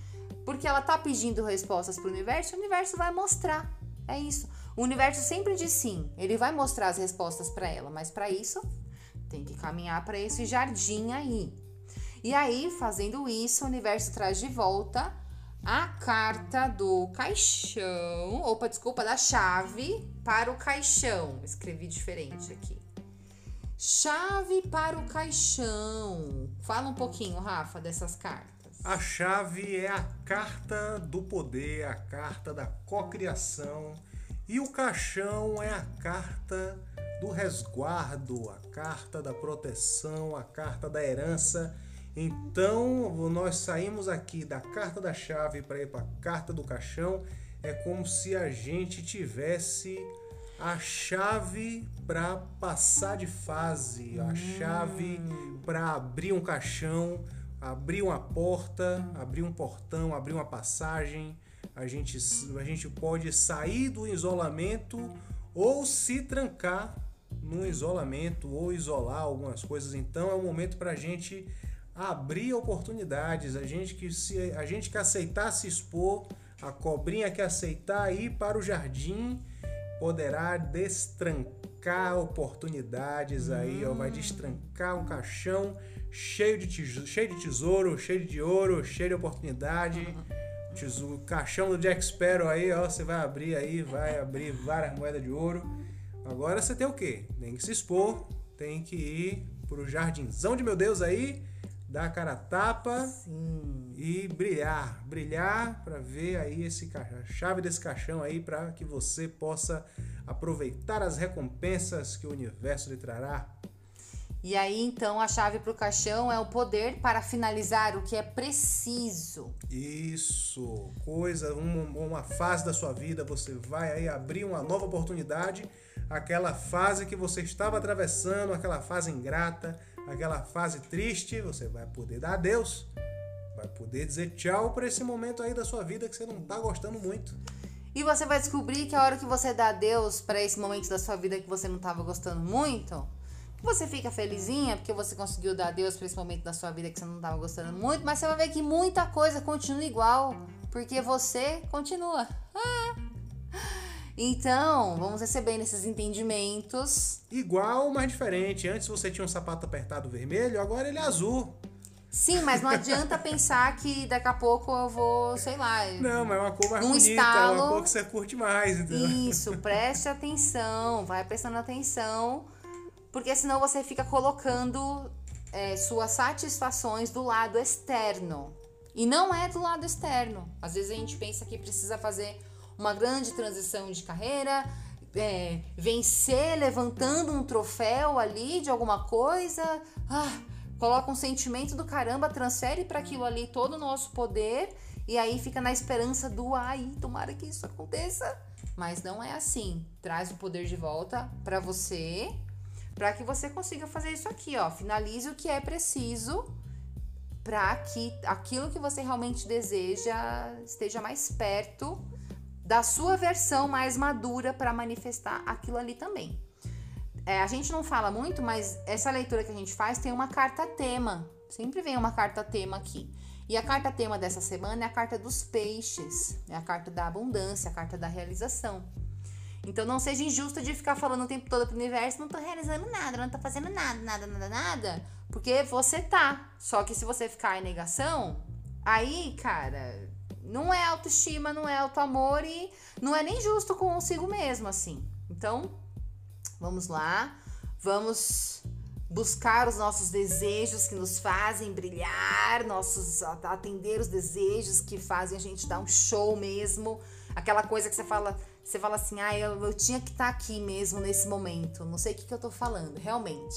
Speaker 1: porque ela tá pedindo respostas pro universo, o universo vai mostrar. É isso. O universo sempre diz sim, ele vai mostrar as respostas para ela, mas para isso tem que caminhar para esse jardim aí. E aí, fazendo isso, o universo traz de volta a carta do caixão, opa, desculpa, da chave para o caixão. Escrevi diferente aqui. Chave para o caixão. Fala um pouquinho, Rafa, dessas cartas.
Speaker 2: A chave é a carta do poder, a carta da cocriação. E o caixão é a carta do resguardo, a carta da proteção, a carta da herança. Então, nós saímos aqui da carta da chave para ir para a carta do caixão. É como se a gente tivesse a chave para passar de fase, a chave para abrir um caixão abrir uma porta, abrir um portão, abrir uma passagem. A gente, a gente pode sair do isolamento ou se trancar no isolamento ou isolar algumas coisas. Então é um momento para a gente abrir oportunidades. A gente que se a gente que aceitar se expor, a cobrinha que aceitar ir para o jardim poderá destrancar oportunidades aí, ó, vai destrancar um caixão cheio de, tesouro, cheio de tesouro, cheio de ouro, cheio de oportunidade. Tesouro, caixão do Jack Sparrow aí, ó, você vai abrir aí, vai abrir várias moedas de ouro. Agora você tem o quê? Tem que se expor, tem que ir pro jardinzão de meu Deus aí, dar a cara a tapa
Speaker 1: Sim.
Speaker 2: e brilhar, brilhar para ver aí esse a chave desse caixão aí para que você possa aproveitar as recompensas que o universo lhe trará.
Speaker 1: E aí, então, a chave para o caixão é o poder para finalizar o que é preciso.
Speaker 2: Isso, coisa, uma, uma fase da sua vida, você vai aí abrir uma nova oportunidade, aquela fase que você estava atravessando, aquela fase ingrata, aquela fase triste, você vai poder dar adeus, vai poder dizer tchau para esse momento aí da sua vida que você não está gostando muito.
Speaker 1: E você vai descobrir que a hora que você dá adeus para esse momento da sua vida que você não estava gostando muito, você fica felizinha porque você conseguiu dar adeus para esse momento da sua vida que você não estava gostando muito, mas você vai ver que muita coisa continua igual, porque você continua. Ah. Então, vamos receber esses entendimentos.
Speaker 2: Igual, mas diferente. Antes você tinha um sapato apertado vermelho, agora ele é azul.
Speaker 1: Sim, mas não adianta pensar que daqui a pouco eu vou, sei lá.
Speaker 2: Não, mas é uma cor mais
Speaker 1: Um
Speaker 2: bonita, é
Speaker 1: estalo.
Speaker 2: uma cor que você curte mais, entendeu?
Speaker 1: Isso, preste atenção, vai prestando atenção, porque senão você fica colocando é, suas satisfações do lado externo. E não é do lado externo. Às vezes a gente pensa que precisa fazer uma grande transição de carreira, é, vencer levantando um troféu ali de alguma coisa. Ah, coloca um sentimento do caramba, transfere para aquilo ali todo o nosso poder e aí fica na esperança do ai, tomara que isso aconteça. Mas não é assim. Traz o poder de volta para você, para que você consiga fazer isso aqui, ó. Finalize o que é preciso para que aquilo que você realmente deseja esteja mais perto da sua versão mais madura para manifestar aquilo ali também. É, a gente não fala muito, mas essa leitura que a gente faz tem uma carta tema. Sempre vem uma carta tema aqui. E a carta tema dessa semana é a carta dos peixes, é a carta da abundância, a carta da realização. Então não seja injusto de ficar falando o tempo todo pro universo, não tô realizando nada, não tô fazendo nada, nada, nada, nada, porque você tá. Só que se você ficar em negação, aí, cara, não é autoestima, não é auto-amor e não é nem justo consigo mesmo, assim. Então, vamos lá, vamos buscar os nossos desejos que nos fazem brilhar, nossos atender os desejos que fazem a gente dar um show mesmo, aquela coisa que você fala, você fala assim, ah, eu, eu tinha que estar tá aqui mesmo nesse momento, não sei o que, que eu tô falando, realmente.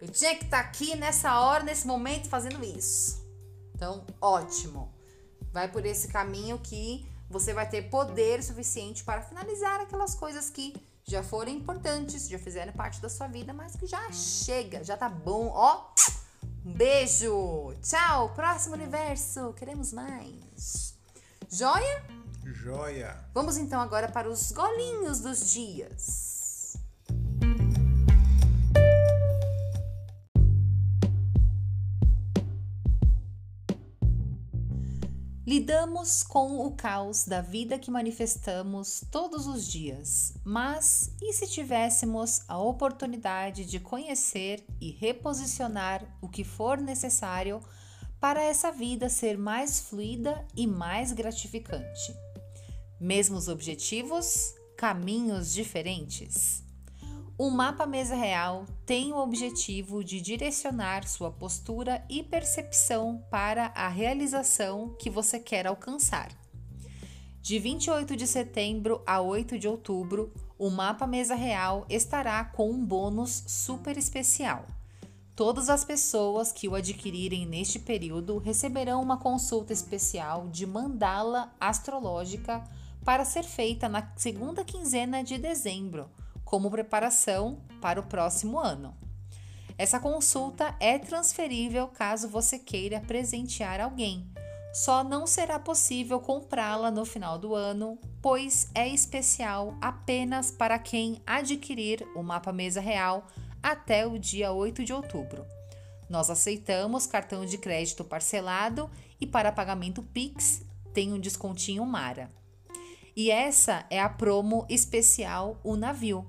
Speaker 1: Eu tinha que estar tá aqui nessa hora, nesse momento, fazendo isso. Então, ótimo. Vai por esse caminho que você vai ter poder suficiente para finalizar aquelas coisas que já foram importantes, já fizeram parte da sua vida, mas que já chega, já tá bom. Ó, um beijo, tchau, próximo universo, queremos mais. Joia?
Speaker 2: Joia!
Speaker 1: Vamos então agora para os golinhos dos dias. Lidamos com o caos da vida que manifestamos todos os dias, mas e se tivéssemos a oportunidade de conhecer e reposicionar o que for necessário para essa vida ser mais fluida e mais gratificante? Mesmos objetivos, caminhos diferentes? O mapa mesa real tem o objetivo de direcionar sua postura e percepção para a realização que você quer alcançar. De 28 de setembro a 8 de outubro, o mapa mesa real estará com um bônus super especial. Todas as pessoas que o adquirirem neste período receberão uma consulta especial de mandala astrológica para ser feita na segunda quinzena de dezembro como preparação para o próximo ano. Essa consulta é transferível caso você queira presentear alguém. Só não será possível comprá-la no final do ano, pois é especial apenas para quem adquirir o mapa mesa real até o dia 8 de outubro. Nós aceitamos cartão de crédito parcelado e para pagamento Pix tem um descontinho Mara. E essa é a promo especial O Navio.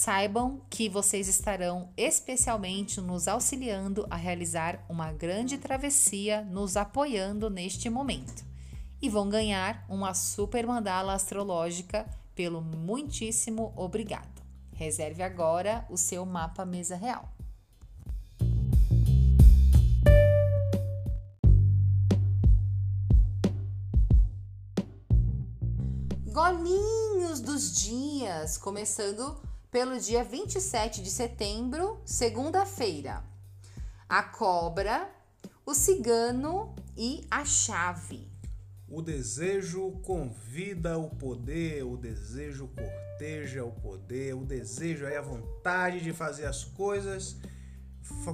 Speaker 1: Saibam que vocês estarão especialmente nos auxiliando a realizar uma grande travessia, nos apoiando neste momento. E vão ganhar uma super mandala astrológica pelo muitíssimo obrigado. Reserve agora o seu mapa mesa real. Golinhos dos dias, começando pelo dia 27 de setembro, segunda-feira. A cobra, o cigano e a chave.
Speaker 2: O desejo convida o poder, o desejo corteja o poder, o desejo é a vontade de fazer as coisas,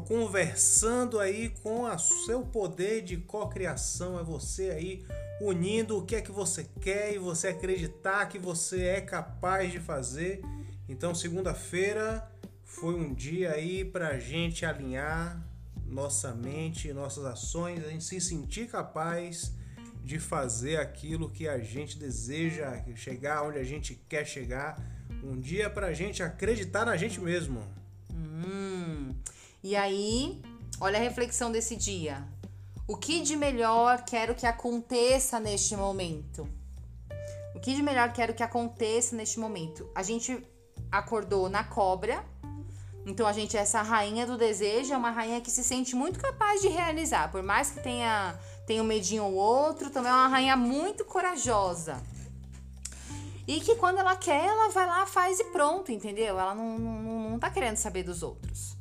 Speaker 2: conversando aí com o seu poder de cocriação, é você aí unindo o que é que você quer e você acreditar que você é capaz de fazer então, segunda-feira foi um dia aí para a gente alinhar nossa mente, nossas ações, a gente se sentir capaz de fazer aquilo que a gente deseja, chegar onde a gente quer chegar. Um dia para a gente acreditar na gente mesmo.
Speaker 1: Hum. E aí, olha a reflexão desse dia. O que de melhor quero que aconteça neste momento? O que de melhor quero que aconteça neste momento? A gente acordou na cobra. Então a gente, essa rainha do desejo, é uma rainha que se sente muito capaz de realizar. Por mais que tenha, tenha um medinho ou outro, também é uma rainha muito corajosa. E que quando ela quer, ela vai lá, faz e pronto, entendeu? Ela não, não, não tá querendo saber dos outros.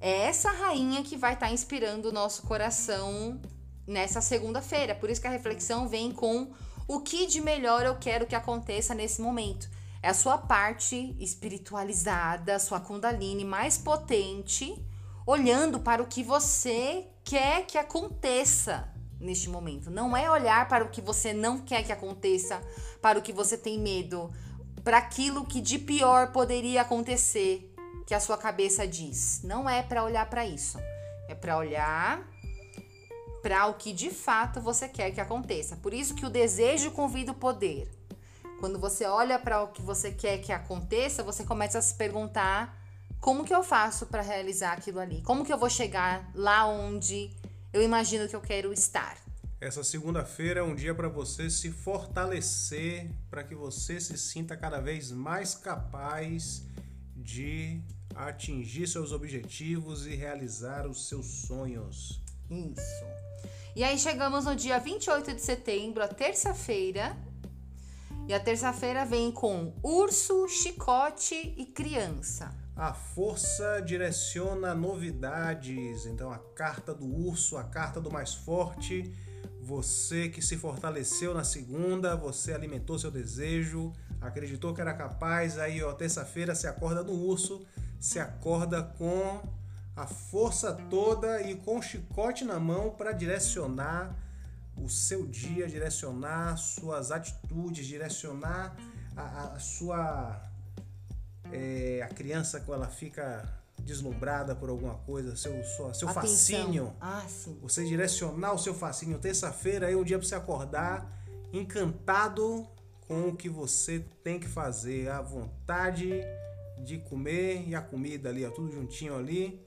Speaker 1: É essa rainha que vai estar tá inspirando o nosso coração nessa segunda-feira. Por isso que a reflexão vem com o que de melhor eu quero que aconteça nesse momento. É a sua parte espiritualizada, a sua Kundalini mais potente, olhando para o que você quer que aconteça neste momento. Não é olhar para o que você não quer que aconteça, para o que você tem medo, para aquilo que de pior poderia acontecer, que a sua cabeça diz. Não é para olhar para isso. É para olhar para o que de fato você quer que aconteça. Por isso que o desejo convida o poder. Quando você olha para o que você quer que aconteça, você começa a se perguntar como que eu faço para realizar aquilo ali? Como que eu vou chegar lá onde eu imagino que eu quero estar?
Speaker 2: Essa segunda-feira é um dia para você se fortalecer, para que você se sinta cada vez mais capaz de atingir seus objetivos e realizar os seus sonhos.
Speaker 1: Isso. E aí chegamos no dia 28 de setembro, a terça-feira, e a terça-feira vem com urso, chicote e criança.
Speaker 2: A força direciona novidades. Então, a carta do urso, a carta do mais forte. Você que se fortaleceu na segunda, você alimentou seu desejo, acreditou que era capaz. Aí, ó, terça-feira se acorda no urso, se acorda com a força toda e com o chicote na mão para direcionar o seu dia, direcionar suas atitudes, direcionar a, a sua. É, a criança quando ela fica deslumbrada por alguma coisa, seu, sua, seu fascínio.
Speaker 1: Ah, sim.
Speaker 2: Você direcionar o seu fascínio. Terça-feira é um dia para você acordar encantado com o que você tem que fazer, a vontade de comer e a comida ali, ó, tudo juntinho ali.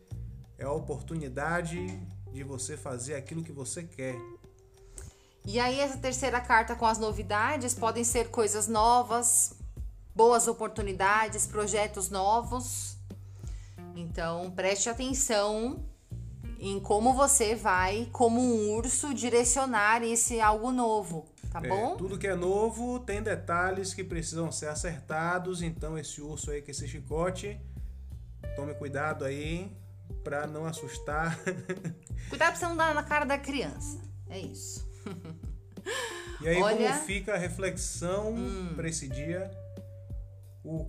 Speaker 2: É a oportunidade de você fazer aquilo que você quer.
Speaker 1: E aí, essa terceira carta com as novidades podem ser coisas novas, boas oportunidades, projetos novos. Então, preste atenção em como você vai, como um urso, direcionar esse algo novo, tá é, bom?
Speaker 2: Tudo que é novo tem detalhes que precisam ser acertados, então esse urso aí com esse chicote, tome cuidado aí para não assustar.
Speaker 1: Cuidado pra você não dar na cara da criança. É isso.
Speaker 2: E aí, Olha... como fica a reflexão hum. para esse dia? O,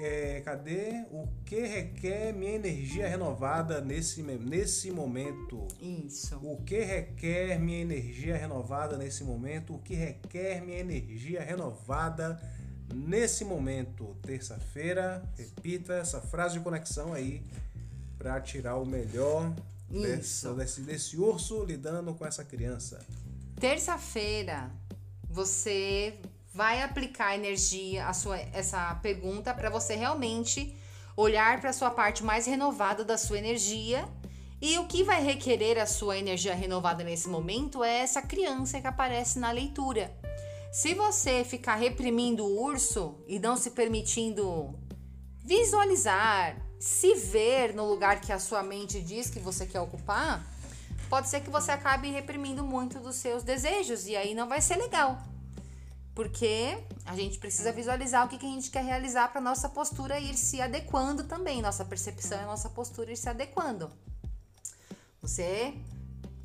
Speaker 2: é, cadê? O que requer minha energia renovada nesse, nesse momento?
Speaker 1: Isso.
Speaker 2: O que requer minha energia renovada nesse momento? O que requer minha energia renovada nesse momento? Terça-feira, repita essa frase de conexão aí para tirar o melhor desse, desse, desse urso lidando com essa criança.
Speaker 1: Terça-feira, você vai aplicar energia a sua essa pergunta para você realmente olhar para a sua parte mais renovada da sua energia. E o que vai requerer a sua energia renovada nesse momento é essa criança que aparece na leitura. Se você ficar reprimindo o urso e não se permitindo visualizar, se ver no lugar que a sua mente diz que você quer ocupar, pode ser que você acabe reprimindo muito dos seus desejos e aí não vai ser legal. Porque a gente precisa visualizar o que, que a gente quer realizar para nossa postura ir se adequando também, nossa percepção e nossa postura ir se adequando. Você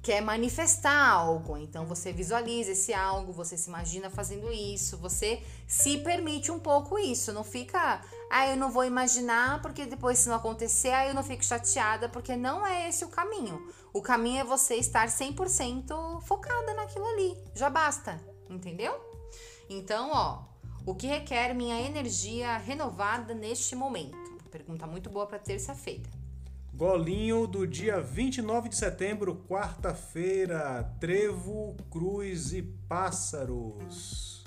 Speaker 1: quer manifestar algo, então você visualiza esse algo, você se imagina fazendo isso, você se permite um pouco isso, não fica, ah, eu não vou imaginar porque depois se não acontecer, aí eu não fico chateada, porque não é esse o caminho. O caminho é você estar 100% focada naquilo ali, já basta, entendeu? Então, ó, o que requer minha energia renovada neste momento? Pergunta muito boa para terça-feira.
Speaker 2: Golinho do dia 29 de setembro, quarta-feira, trevo, cruz e pássaros.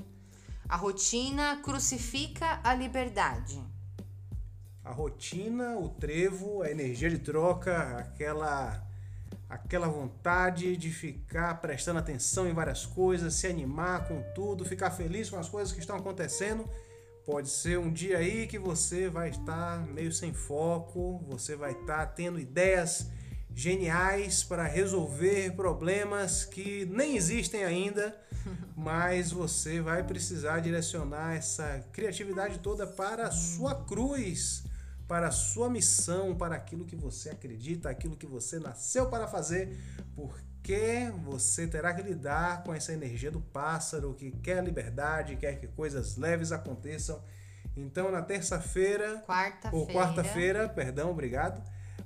Speaker 1: A rotina crucifica a liberdade.
Speaker 2: A rotina, o trevo, a energia de troca, aquela aquela vontade de ficar prestando atenção em várias coisas, se animar com tudo, ficar feliz com as coisas que estão acontecendo. Pode ser um dia aí que você vai estar meio sem foco, você vai estar tendo ideias geniais para resolver problemas que nem existem ainda, mas você vai precisar direcionar essa criatividade toda para a sua cruz para a sua missão, para aquilo que você acredita, aquilo que você nasceu para fazer, porque você terá que lidar com essa energia do pássaro que quer liberdade, quer que coisas leves aconteçam. Então, na terça-feira,
Speaker 1: quarta
Speaker 2: ou quarta-feira, perdão, obrigado.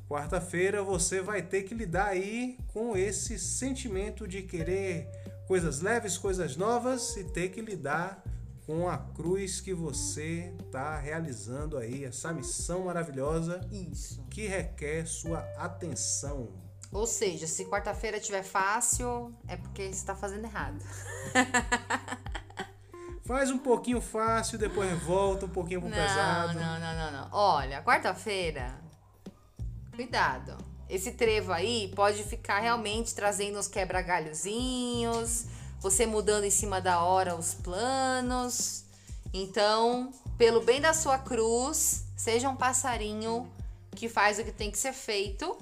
Speaker 2: Quarta-feira você vai ter que lidar aí com esse sentimento de querer coisas leves, coisas novas e ter que lidar com a cruz que você está realizando aí, essa missão maravilhosa
Speaker 1: Isso.
Speaker 2: que requer sua atenção.
Speaker 1: Ou seja, se quarta-feira tiver fácil, é porque você está fazendo errado.
Speaker 2: Faz um pouquinho fácil, depois volta um pouquinho pro
Speaker 1: não,
Speaker 2: pesado.
Speaker 1: Não, não, não, não. Olha, quarta-feira, cuidado. Esse trevo aí pode ficar realmente trazendo uns quebra-galhozinhos, você mudando em cima da hora os planos. Então, pelo bem da sua cruz, seja um passarinho que faz o que tem que ser feito.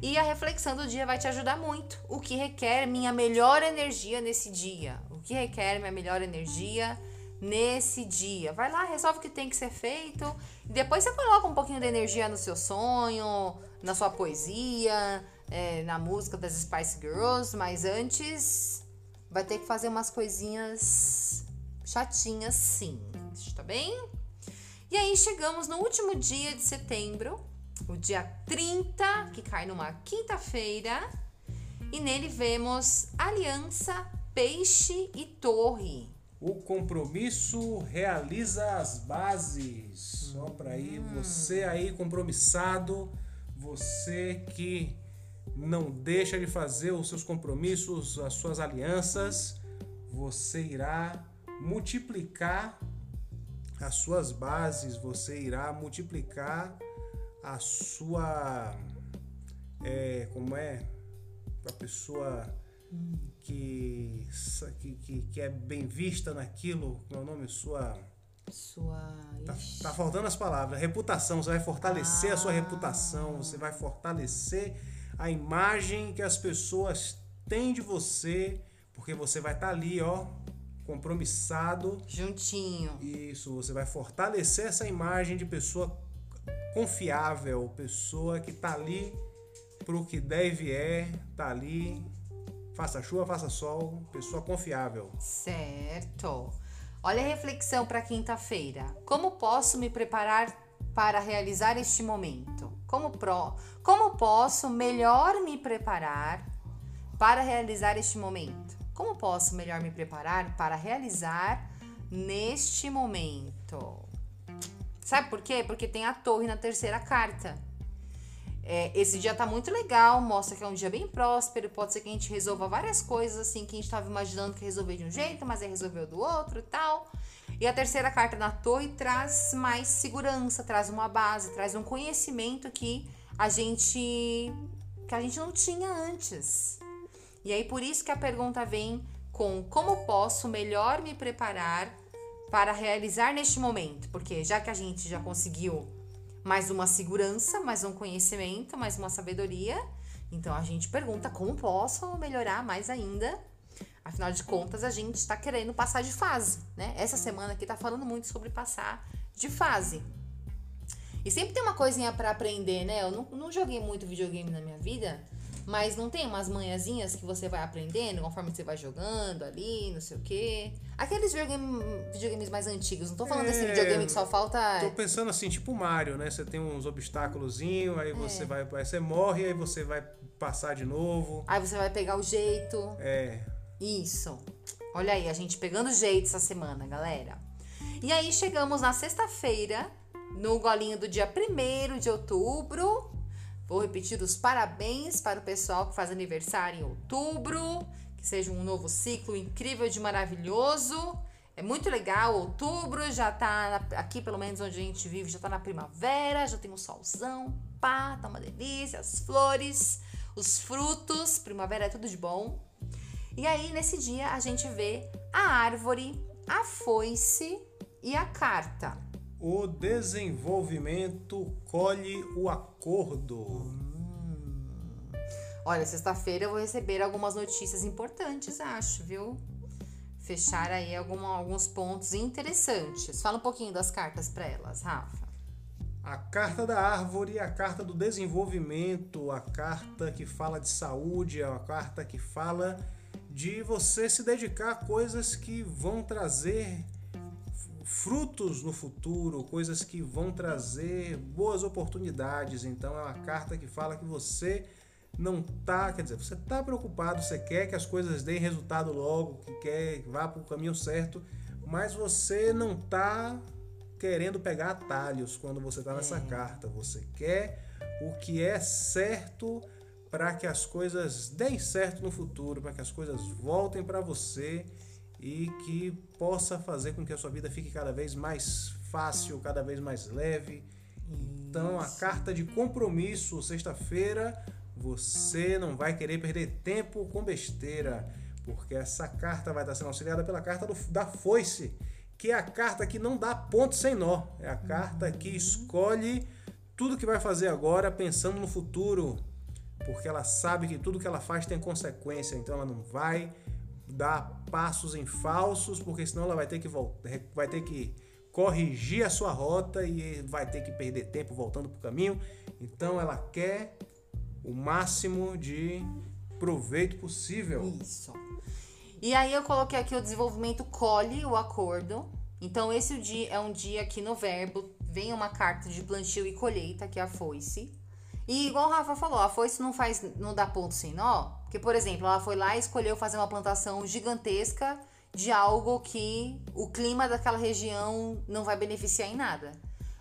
Speaker 1: E a reflexão do dia vai te ajudar muito. O que requer minha melhor energia nesse dia? O que requer minha melhor energia nesse dia? Vai lá, resolve o que tem que ser feito. Depois você coloca um pouquinho de energia no seu sonho, na sua poesia, é, na música das Spice Girls. Mas antes, vai ter que fazer umas coisinhas chatinhas sim, tá bem? E aí chegamos no último dia de setembro, o dia 30, que cai numa quinta-feira, e nele vemos aliança, peixe e torre.
Speaker 2: O compromisso realiza as bases. Só para aí, hum. você aí compromissado, você que não deixa de fazer os seus compromissos, as suas alianças, você irá multiplicar as suas bases, você irá multiplicar a sua. É, como é? A pessoa que, que, que é bem vista naquilo, meu é nome? Sua.
Speaker 1: Sua.
Speaker 2: Tá, tá, faltando as palavras. Reputação. Você vai fortalecer ah. a sua reputação, você vai fortalecer a imagem que as pessoas têm de você, porque você vai estar tá ali, ó, compromissado.
Speaker 1: Juntinho.
Speaker 2: Isso, você vai fortalecer essa imagem de pessoa confiável, pessoa que tá ali pro que deve é, tá ali, faça chuva, faça sol, pessoa confiável.
Speaker 1: Certo. Olha a reflexão para quinta-feira. Como posso me preparar para realizar este momento? Como, pro, como posso melhor me preparar para realizar este momento? Como posso melhor me preparar para realizar neste momento? Sabe por quê? Porque tem a torre na terceira carta. É, esse dia tá muito legal, mostra que é um dia bem próspero. Pode ser que a gente resolva várias coisas assim que a gente tava imaginando que resolver de um jeito, mas aí resolveu do outro e tal. E a terceira carta na torre traz mais segurança, traz uma base, traz um conhecimento que a gente que a gente não tinha antes. E aí por isso que a pergunta vem com como posso melhor me preparar para realizar neste momento? Porque já que a gente já conseguiu mais uma segurança, mais um conhecimento, mais uma sabedoria, então a gente pergunta como posso melhorar mais ainda. Afinal de contas, a gente está querendo passar de fase, né? Essa semana aqui tá falando muito sobre passar de fase. E sempre tem uma coisinha para aprender, né? Eu não, não joguei muito videogame na minha vida, mas não tem umas manhãzinhas que você vai aprendendo conforme você vai jogando ali, não sei o quê. Aqueles videogame, videogames mais antigos, não tô falando é, desse videogame que só falta.
Speaker 2: Tô pensando assim, tipo Mario, né? Você tem uns obstáculos, aí você é. vai. Aí você morre, aí você vai passar de novo.
Speaker 1: Aí você vai pegar o jeito.
Speaker 2: É.
Speaker 1: Isso. Olha aí, a gente pegando jeito essa semana, galera. E aí chegamos na sexta-feira, no golinho do dia 1 de outubro, Vou repetir os parabéns para o pessoal que faz aniversário em outubro. Que seja um novo ciclo incrível de maravilhoso. É muito legal, outubro já tá aqui, pelo menos onde a gente vive, já tá na primavera, já tem um solzão, pá, tá uma delícia, as flores, os frutos, primavera é tudo de bom. E aí, nesse dia, a gente vê a árvore, a foice e a carta.
Speaker 2: O desenvolvimento colhe o acordo. Hum.
Speaker 1: Olha, sexta-feira eu vou receber algumas notícias importantes, acho, viu? Fechar aí alguma, alguns pontos interessantes. Fala um pouquinho das cartas para elas, Rafa.
Speaker 2: A carta da árvore, a carta do desenvolvimento, a carta que fala de saúde, a carta que fala de você se dedicar a coisas que vão trazer frutos no futuro, coisas que vão trazer boas oportunidades. Então é uma carta que fala que você não tá, quer dizer, você tá preocupado, você quer que as coisas deem resultado logo, que quer que vá para o caminho certo, mas você não tá querendo pegar atalhos quando você tá nessa é. carta. Você quer o que é certo para que as coisas deem certo no futuro, para que as coisas voltem para você e que possa fazer com que a sua vida fique cada vez mais fácil, cada vez mais leve. Então, a carta de compromisso, sexta-feira, você não vai querer perder tempo com besteira, porque essa carta vai estar sendo auxiliada pela carta do, da foice, que é a carta que não dá ponto sem nó. É a carta que escolhe tudo que vai fazer agora pensando no futuro, porque ela sabe que tudo que ela faz tem consequência, então ela não vai dar passos em falsos, porque senão ela vai ter que voltar, vai ter que corrigir a sua rota e vai ter que perder tempo voltando para o caminho. Então ela quer o máximo de proveito possível.
Speaker 1: Isso. E aí eu coloquei aqui o desenvolvimento colhe o acordo. Então esse dia é um dia que no verbo vem uma carta de plantio e colheita, que é a foice. E igual o Rafa falou, a foice não faz, não dá ponto sem nó, porque por exemplo, ela foi lá e escolheu fazer uma plantação gigantesca de algo que o clima daquela região não vai beneficiar em nada.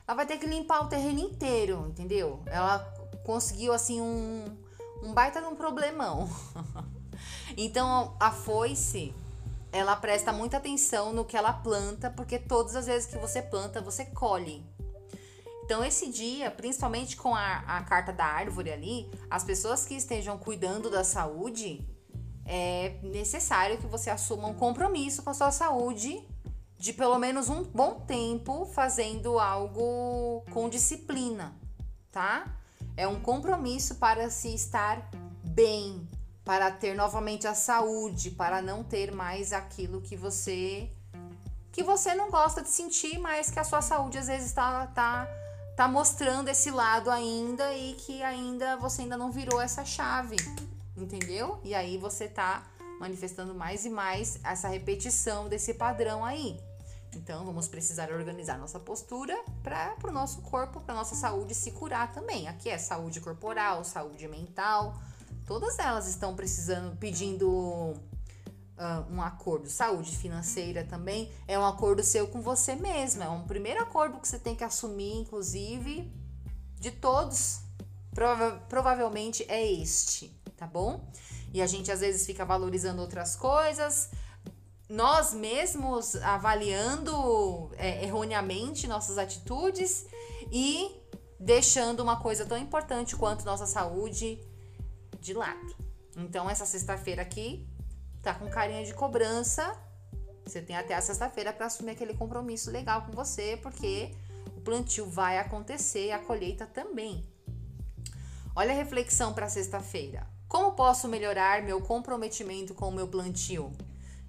Speaker 1: Ela vai ter que limpar o terreno inteiro, entendeu? Ela conseguiu assim um, um baita de um problemão. então a foice ela presta muita atenção no que ela planta, porque todas as vezes que você planta, você colhe. Então, esse dia, principalmente com a, a carta da árvore ali, as pessoas que estejam cuidando da saúde, é necessário que você assuma um compromisso com a sua saúde de pelo menos um bom tempo fazendo algo com disciplina, tá? É um compromisso para se estar bem, para ter novamente a saúde, para não ter mais aquilo que você que você não gosta de sentir, mas que a sua saúde às vezes está tá tá mostrando esse lado ainda e que ainda você ainda não virou essa chave, entendeu? E aí você tá manifestando mais e mais essa repetição desse padrão aí. Então, vamos precisar organizar nossa postura para o nosso corpo, para nossa saúde se curar também. Aqui é saúde corporal, saúde mental, todas elas estão precisando, pedindo uh, um acordo. Saúde financeira também é um acordo seu com você mesmo. É um primeiro acordo que você tem que assumir, inclusive, de todos. Prova provavelmente é este, tá bom? E a gente às vezes fica valorizando outras coisas nós mesmos avaliando é, erroneamente nossas atitudes e deixando uma coisa tão importante quanto nossa saúde de lado. Então, essa sexta-feira aqui tá com carinha de cobrança. Você tem até a sexta-feira para assumir aquele compromisso legal com você, porque o plantio vai acontecer e a colheita também. Olha a reflexão para sexta-feira. Como posso melhorar meu comprometimento com o meu plantio?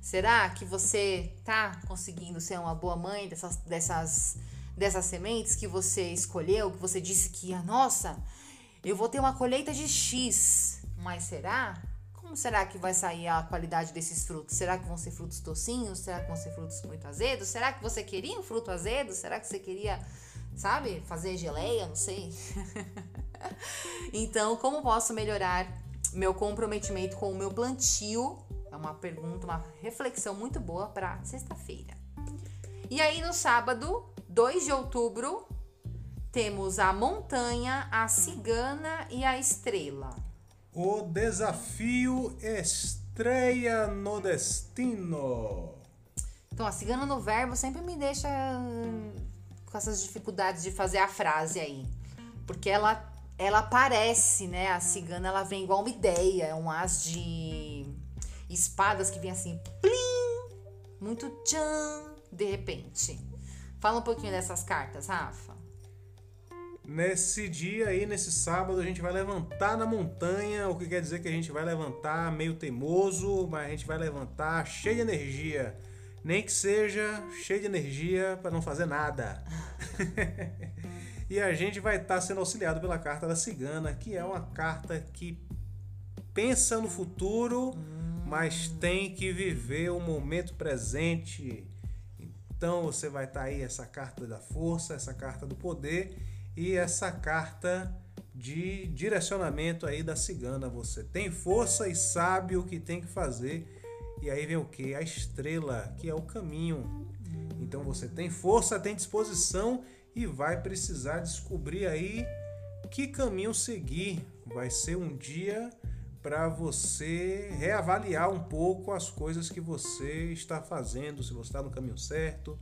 Speaker 1: Será que você tá conseguindo ser uma boa mãe dessas, dessas, dessas sementes que você escolheu, que você disse que, ah, nossa, eu vou ter uma colheita de X, mas será? Como será que vai sair a qualidade desses frutos? Será que vão ser frutos docinhos? Será que vão ser frutos muito azedos? Será que você queria um fruto azedo? Será que você queria, sabe, fazer geleia? Não sei. então, como posso melhorar meu comprometimento com o meu plantio é uma pergunta, uma reflexão muito boa para sexta-feira. E aí no sábado, 2 de outubro, temos a montanha, a cigana e a estrela.
Speaker 2: O desafio estreia no destino.
Speaker 1: Então, a cigana no verbo sempre me deixa hum, com essas dificuldades de fazer a frase aí. Porque ela ela aparece, né? A cigana ela vem igual uma ideia, é um as de espadas que vem assim, plim, muito tchan, de repente. Fala um pouquinho dessas cartas, Rafa.
Speaker 2: Nesse dia aí, nesse sábado, a gente vai levantar na montanha, o que quer dizer que a gente vai levantar meio teimoso, mas a gente vai levantar cheio de energia. Nem que seja cheio de energia para não fazer nada. e a gente vai estar tá sendo auxiliado pela carta da cigana, que é uma carta que pensa no futuro. Mas tem que viver o momento presente. Então você vai estar tá aí essa carta da força, essa carta do poder e essa carta de direcionamento aí da cigana. Você tem força e sabe o que tem que fazer. E aí vem o que? A estrela, que é o caminho. Então você tem força, tem disposição e vai precisar descobrir aí que caminho seguir. Vai ser um dia para você reavaliar um pouco as coisas que você está fazendo, se você está no caminho certo,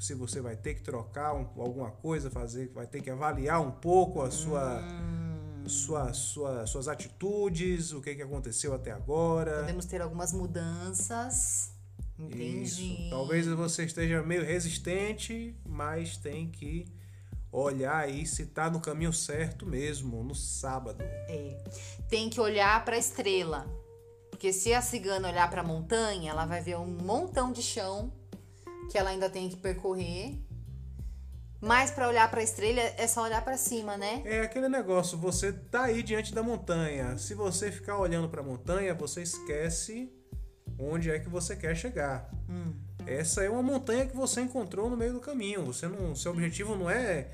Speaker 2: se você vai ter que trocar um, alguma coisa, fazer, vai ter que avaliar um pouco a sua, hum. sua, sua, suas atitudes, o que, que aconteceu até agora.
Speaker 1: Podemos ter algumas mudanças. Entendi. Isso.
Speaker 2: Talvez você esteja meio resistente, mas tem que olhar aí se tá no caminho certo mesmo, no sábado.
Speaker 1: É. Tem que olhar para a estrela. Porque se a cigana olhar para a montanha, ela vai ver um montão de chão que ela ainda tem que percorrer. Mas para olhar para a estrela é só olhar para cima, né?
Speaker 2: É aquele negócio, você tá aí diante da montanha. Se você ficar olhando para a montanha, você esquece onde é que você quer chegar. Hum. Essa é uma montanha que você encontrou no meio do caminho. Você não, seu objetivo não é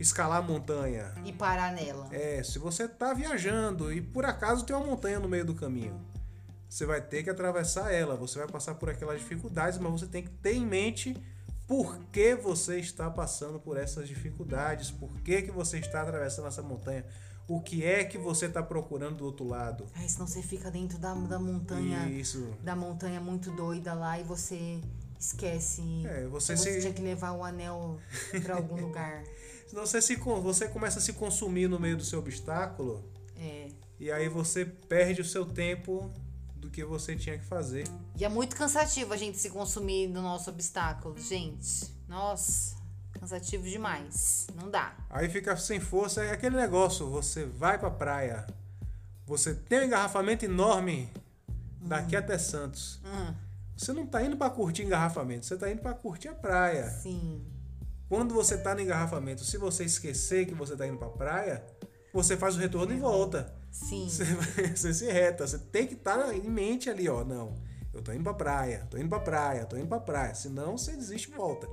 Speaker 2: escalar a montanha.
Speaker 1: E parar nela.
Speaker 2: É, se você está viajando e por acaso tem uma montanha no meio do caminho, você vai ter que atravessar ela, você vai passar por aquelas dificuldades, mas você tem que ter em mente por que você está passando por essas dificuldades, por que, que você está atravessando essa montanha, o que é que você está procurando do outro lado.
Speaker 1: Aí senão você fica dentro da, da montanha.
Speaker 2: Isso.
Speaker 1: Da montanha muito doida lá e você esquece.
Speaker 2: É, você,
Speaker 1: você
Speaker 2: se...
Speaker 1: tinha que levar o anel para algum lugar.
Speaker 2: Senão você, se, você começa a se consumir no meio do seu obstáculo.
Speaker 1: É.
Speaker 2: E aí você perde o seu tempo do que você tinha que fazer.
Speaker 1: E é muito cansativo a gente se consumir no nosso obstáculo, gente. Nossa, cansativo demais. Não dá.
Speaker 2: Aí fica sem força, é aquele negócio, você vai pra praia, você tem um engarrafamento enorme daqui hum. até Santos. Hum. Você não tá indo para curtir engarrafamento, você tá indo para curtir a praia.
Speaker 1: Sim.
Speaker 2: Quando você está no engarrafamento, se você esquecer que você está indo para a praia, você faz o retorno e volta.
Speaker 1: Sim.
Speaker 2: Você, você se reta. Você tem que estar tá em mente ali, ó. Não. Eu tô indo pra praia, tô indo pra praia, tô indo pra praia. Senão você desiste e volta.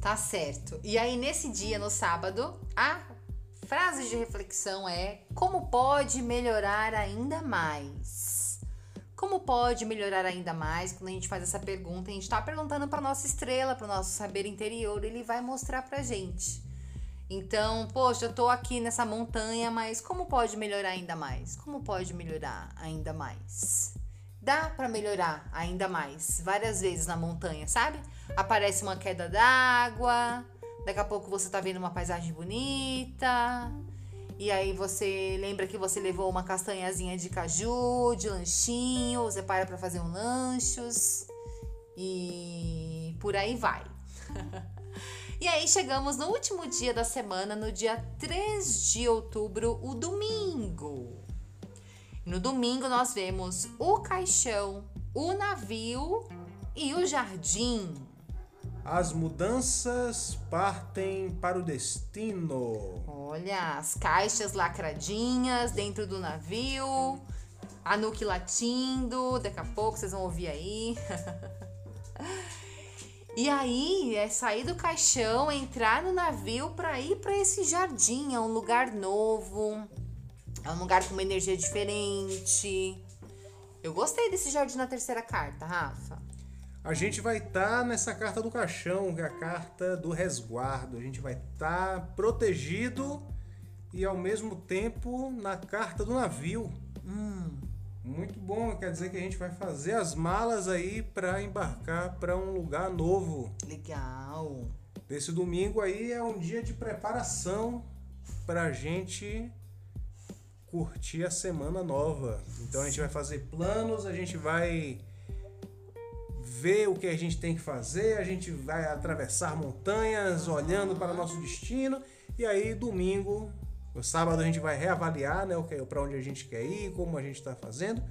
Speaker 1: Tá certo. E aí, nesse dia, no sábado, a frase de reflexão é: Como pode melhorar ainda mais? Como pode melhorar ainda mais? Quando a gente faz essa pergunta, a gente está perguntando para nossa estrela, para o nosso saber interior, ele vai mostrar pra gente. Então, poxa, eu tô aqui nessa montanha, mas como pode melhorar ainda mais? Como pode melhorar ainda mais? Dá para melhorar ainda mais, várias vezes na montanha, sabe? Aparece uma queda d'água, daqui a pouco você tá vendo uma paisagem bonita, e aí você lembra que você levou uma castanhazinha de caju, de lanchinho, você para para fazer um lanchos e por aí vai. E aí chegamos no último dia da semana, no dia 3 de outubro, o domingo. No domingo nós vemos o caixão, o navio e o jardim.
Speaker 2: As mudanças partem para o destino.
Speaker 1: Olha, as caixas lacradinhas dentro do navio, a Nuke latindo, daqui a pouco vocês vão ouvir aí. E aí é sair do caixão, entrar no navio para ir para esse jardim, é um lugar novo, é um lugar com uma energia diferente. Eu gostei desse jardim na terceira carta, Rafa.
Speaker 2: A gente vai estar tá nessa carta do caixão, que é a carta do resguardo. A gente vai estar tá protegido e ao mesmo tempo na carta do navio.
Speaker 1: Hum.
Speaker 2: Muito bom, quer dizer que a gente vai fazer as malas aí para embarcar para um lugar novo.
Speaker 1: Legal.
Speaker 2: Esse domingo aí é um dia de preparação para a gente curtir a semana nova. Então a gente vai fazer planos, a gente vai ver o que a gente tem que fazer, a gente vai atravessar montanhas olhando para nosso destino e aí domingo no sábado a gente vai reavaliar né, para onde a gente quer ir, como a gente está fazendo.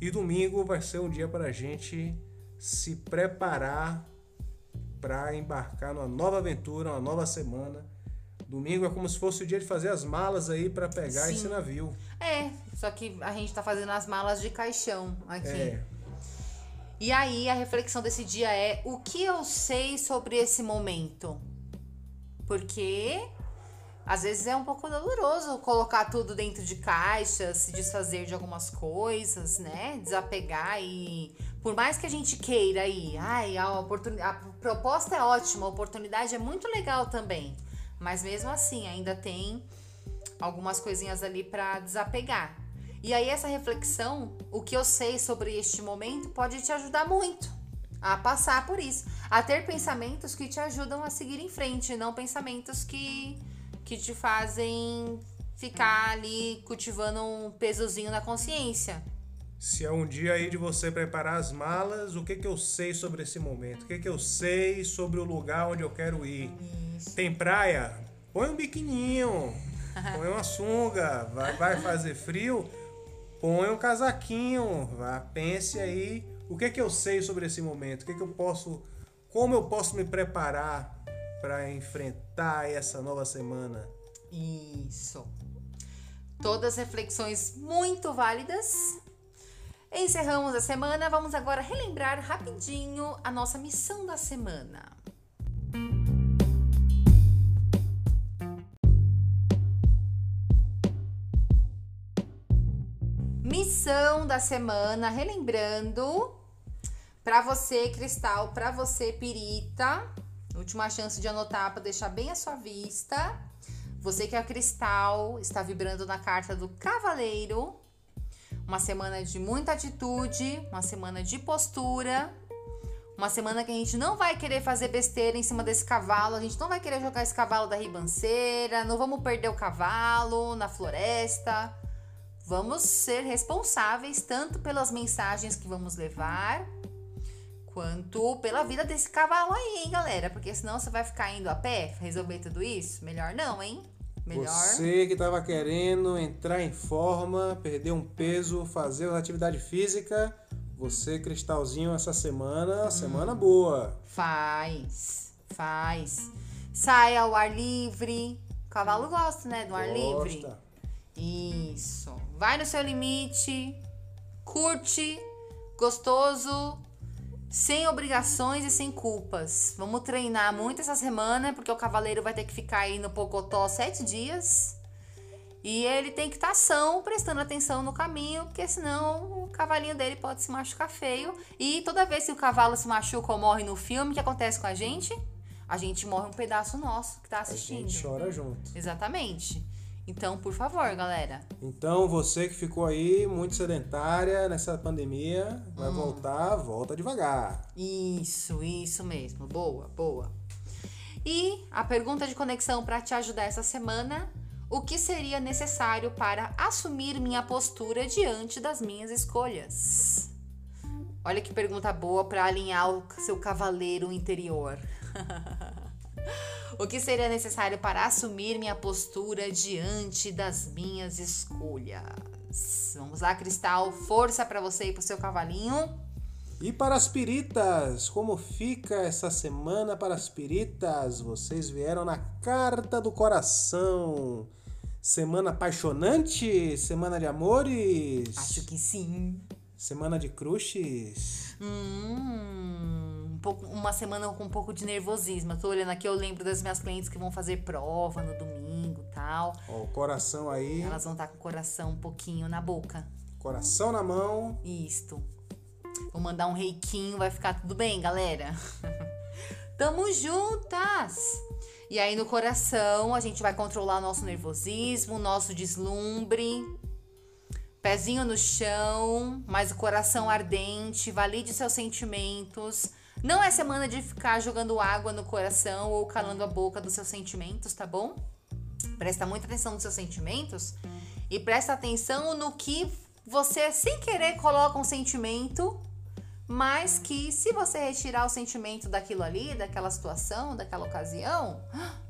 Speaker 2: E domingo vai ser um dia para a gente se preparar para embarcar numa nova aventura, uma nova semana. Domingo é como se fosse o dia de fazer as malas aí para pegar Sim. esse navio.
Speaker 1: É, só que a gente está fazendo as malas de caixão aqui.
Speaker 2: É.
Speaker 1: E aí a reflexão desse dia é o que eu sei sobre esse momento? Porque às vezes é um pouco doloroso colocar tudo dentro de caixas, se desfazer de algumas coisas, né? Desapegar e por mais que a gente queira aí, ai, a, oportunidade, a proposta é ótima, a oportunidade é muito legal também, mas mesmo assim ainda tem algumas coisinhas ali para desapegar. E aí essa reflexão, o que eu sei sobre este momento pode te ajudar muito a passar por isso, a ter pensamentos que te ajudam a seguir em frente, não pensamentos que que te fazem ficar ali cultivando um pesozinho na consciência.
Speaker 2: Se é um dia aí de você preparar as malas, o que que eu sei sobre esse momento? O que que eu sei sobre o lugar onde eu quero ir? Isso. Tem praia? Põe um biquininho, põe uma sunga, vai, vai fazer frio? Põe um casaquinho, vá, pense aí o que que eu sei sobre esse momento? O que que eu posso, como eu posso me preparar para enfrentar essa nova semana.
Speaker 1: Isso. Todas reflexões muito válidas. Encerramos a semana, vamos agora relembrar rapidinho a nossa missão da semana. Missão da semana, relembrando para você cristal, para você pirita, Última chance de anotar para deixar bem a sua vista. Você que é cristal, está vibrando na carta do Cavaleiro. Uma semana de muita atitude, uma semana de postura. Uma semana que a gente não vai querer fazer besteira em cima desse cavalo, a gente não vai querer jogar esse cavalo da ribanceira, não vamos perder o cavalo na floresta. Vamos ser responsáveis tanto pelas mensagens que vamos levar, quanto pela vida desse cavalo aí, hein, galera? Porque senão você vai ficar indo a pé resolver tudo isso? Melhor não, hein? Melhor.
Speaker 2: Você que tava querendo entrar em forma, perder um peso, fazer uma atividade física, você, cristalzinho, essa semana, hum. semana boa.
Speaker 1: Faz, faz. Sai ao ar livre. O cavalo gosta, né, do ar gosta. livre. Isso. Vai no seu limite, curte gostoso, sem obrigações e sem culpas. Vamos treinar muito essa semana, porque o cavaleiro vai ter que ficar aí no Pocotó sete dias. E ele tem que estar ação, prestando atenção no caminho, porque senão o cavalinho dele pode se machucar feio. E toda vez que o cavalo se machuca ou morre no filme, o que acontece com a gente? A gente morre um pedaço nosso que tá assistindo.
Speaker 2: A gente chora junto.
Speaker 1: Exatamente. Então, por favor, galera.
Speaker 2: Então, você que ficou aí muito sedentária nessa pandemia, vai hum. voltar, volta devagar.
Speaker 1: Isso, isso mesmo. Boa, boa. E a pergunta de conexão para te ajudar essa semana: o que seria necessário para assumir minha postura diante das minhas escolhas? Olha que pergunta boa para alinhar o seu cavaleiro interior. O que seria necessário para assumir minha postura diante das minhas escolhas? Vamos lá, Cristal, força para você e para o seu cavalinho.
Speaker 2: E para as piritas, como fica essa semana para as piritas? Vocês vieram na carta do coração. Semana apaixonante? Semana de amores?
Speaker 1: Acho que sim.
Speaker 2: Semana de crushes?
Speaker 1: Hum pouco, uma semana com um pouco de nervosismo. Eu tô olhando aqui, eu lembro das minhas clientes que vão fazer prova no domingo tal.
Speaker 2: Ó, o coração aí.
Speaker 1: Elas vão estar tá com o coração um pouquinho na boca.
Speaker 2: Coração na mão.
Speaker 1: Isto. Vou mandar um reiquinho, vai ficar tudo bem, galera. Tamo juntas! E aí no coração a gente vai controlar nosso nervosismo, nosso deslumbre. Pezinho no chão, mas o coração ardente, valide seus sentimentos. Não é semana de ficar jogando água no coração ou calando a boca dos seus sentimentos, tá bom? Presta muita atenção nos seus sentimentos e presta atenção no que você sem querer coloca um sentimento, mas que se você retirar o sentimento daquilo ali, daquela situação, daquela ocasião,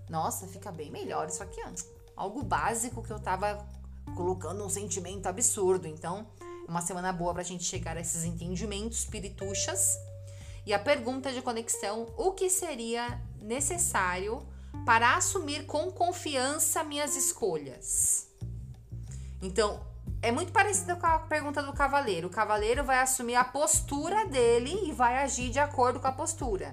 Speaker 1: nossa, fica bem melhor isso aqui, ó. Algo básico que eu tava colocando um sentimento absurdo. Então, uma semana boa pra gente chegar a esses entendimentos pirituchas e a pergunta de conexão: o que seria necessário para assumir com confiança minhas escolhas? Então, é muito parecido com a pergunta do cavaleiro. O cavaleiro vai assumir a postura dele e vai agir de acordo com a postura.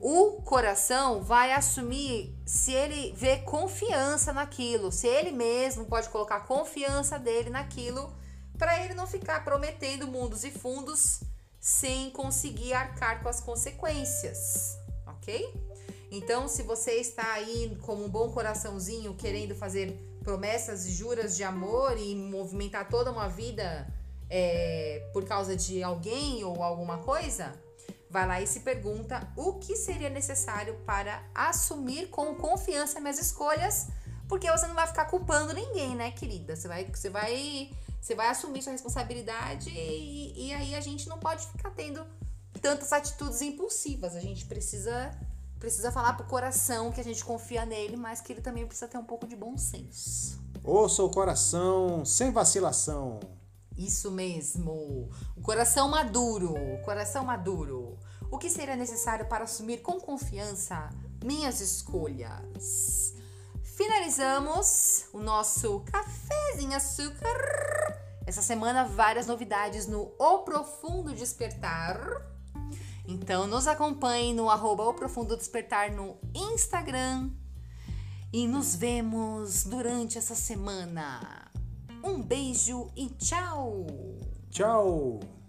Speaker 1: O coração vai assumir se ele vê confiança naquilo, se ele mesmo pode colocar confiança dele naquilo, para ele não ficar prometendo mundos e fundos sem conseguir arcar com as consequências, ok? Então, se você está aí como um bom coraçãozinho querendo fazer promessas e juras de amor e movimentar toda uma vida é, por causa de alguém ou alguma coisa, vai lá e se pergunta o que seria necessário para assumir com confiança minhas escolhas, porque você não vai ficar culpando ninguém, né, querida? Você vai, você vai você vai assumir sua responsabilidade e, e aí a gente não pode ficar tendo tantas atitudes impulsivas. A gente precisa precisa falar pro coração que a gente confia nele, mas que ele também precisa ter um pouco de bom senso.
Speaker 2: Ouça o coração sem vacilação.
Speaker 1: Isso mesmo. O coração maduro, o coração maduro. O que seria necessário para assumir com confiança minhas escolhas? Finalizamos o nosso cafezinho açúcar. Essa semana, várias novidades no O Profundo Despertar. Então, nos acompanhe no arroba O Profundo Despertar no Instagram. E nos vemos durante essa semana. Um beijo e tchau!
Speaker 2: Tchau!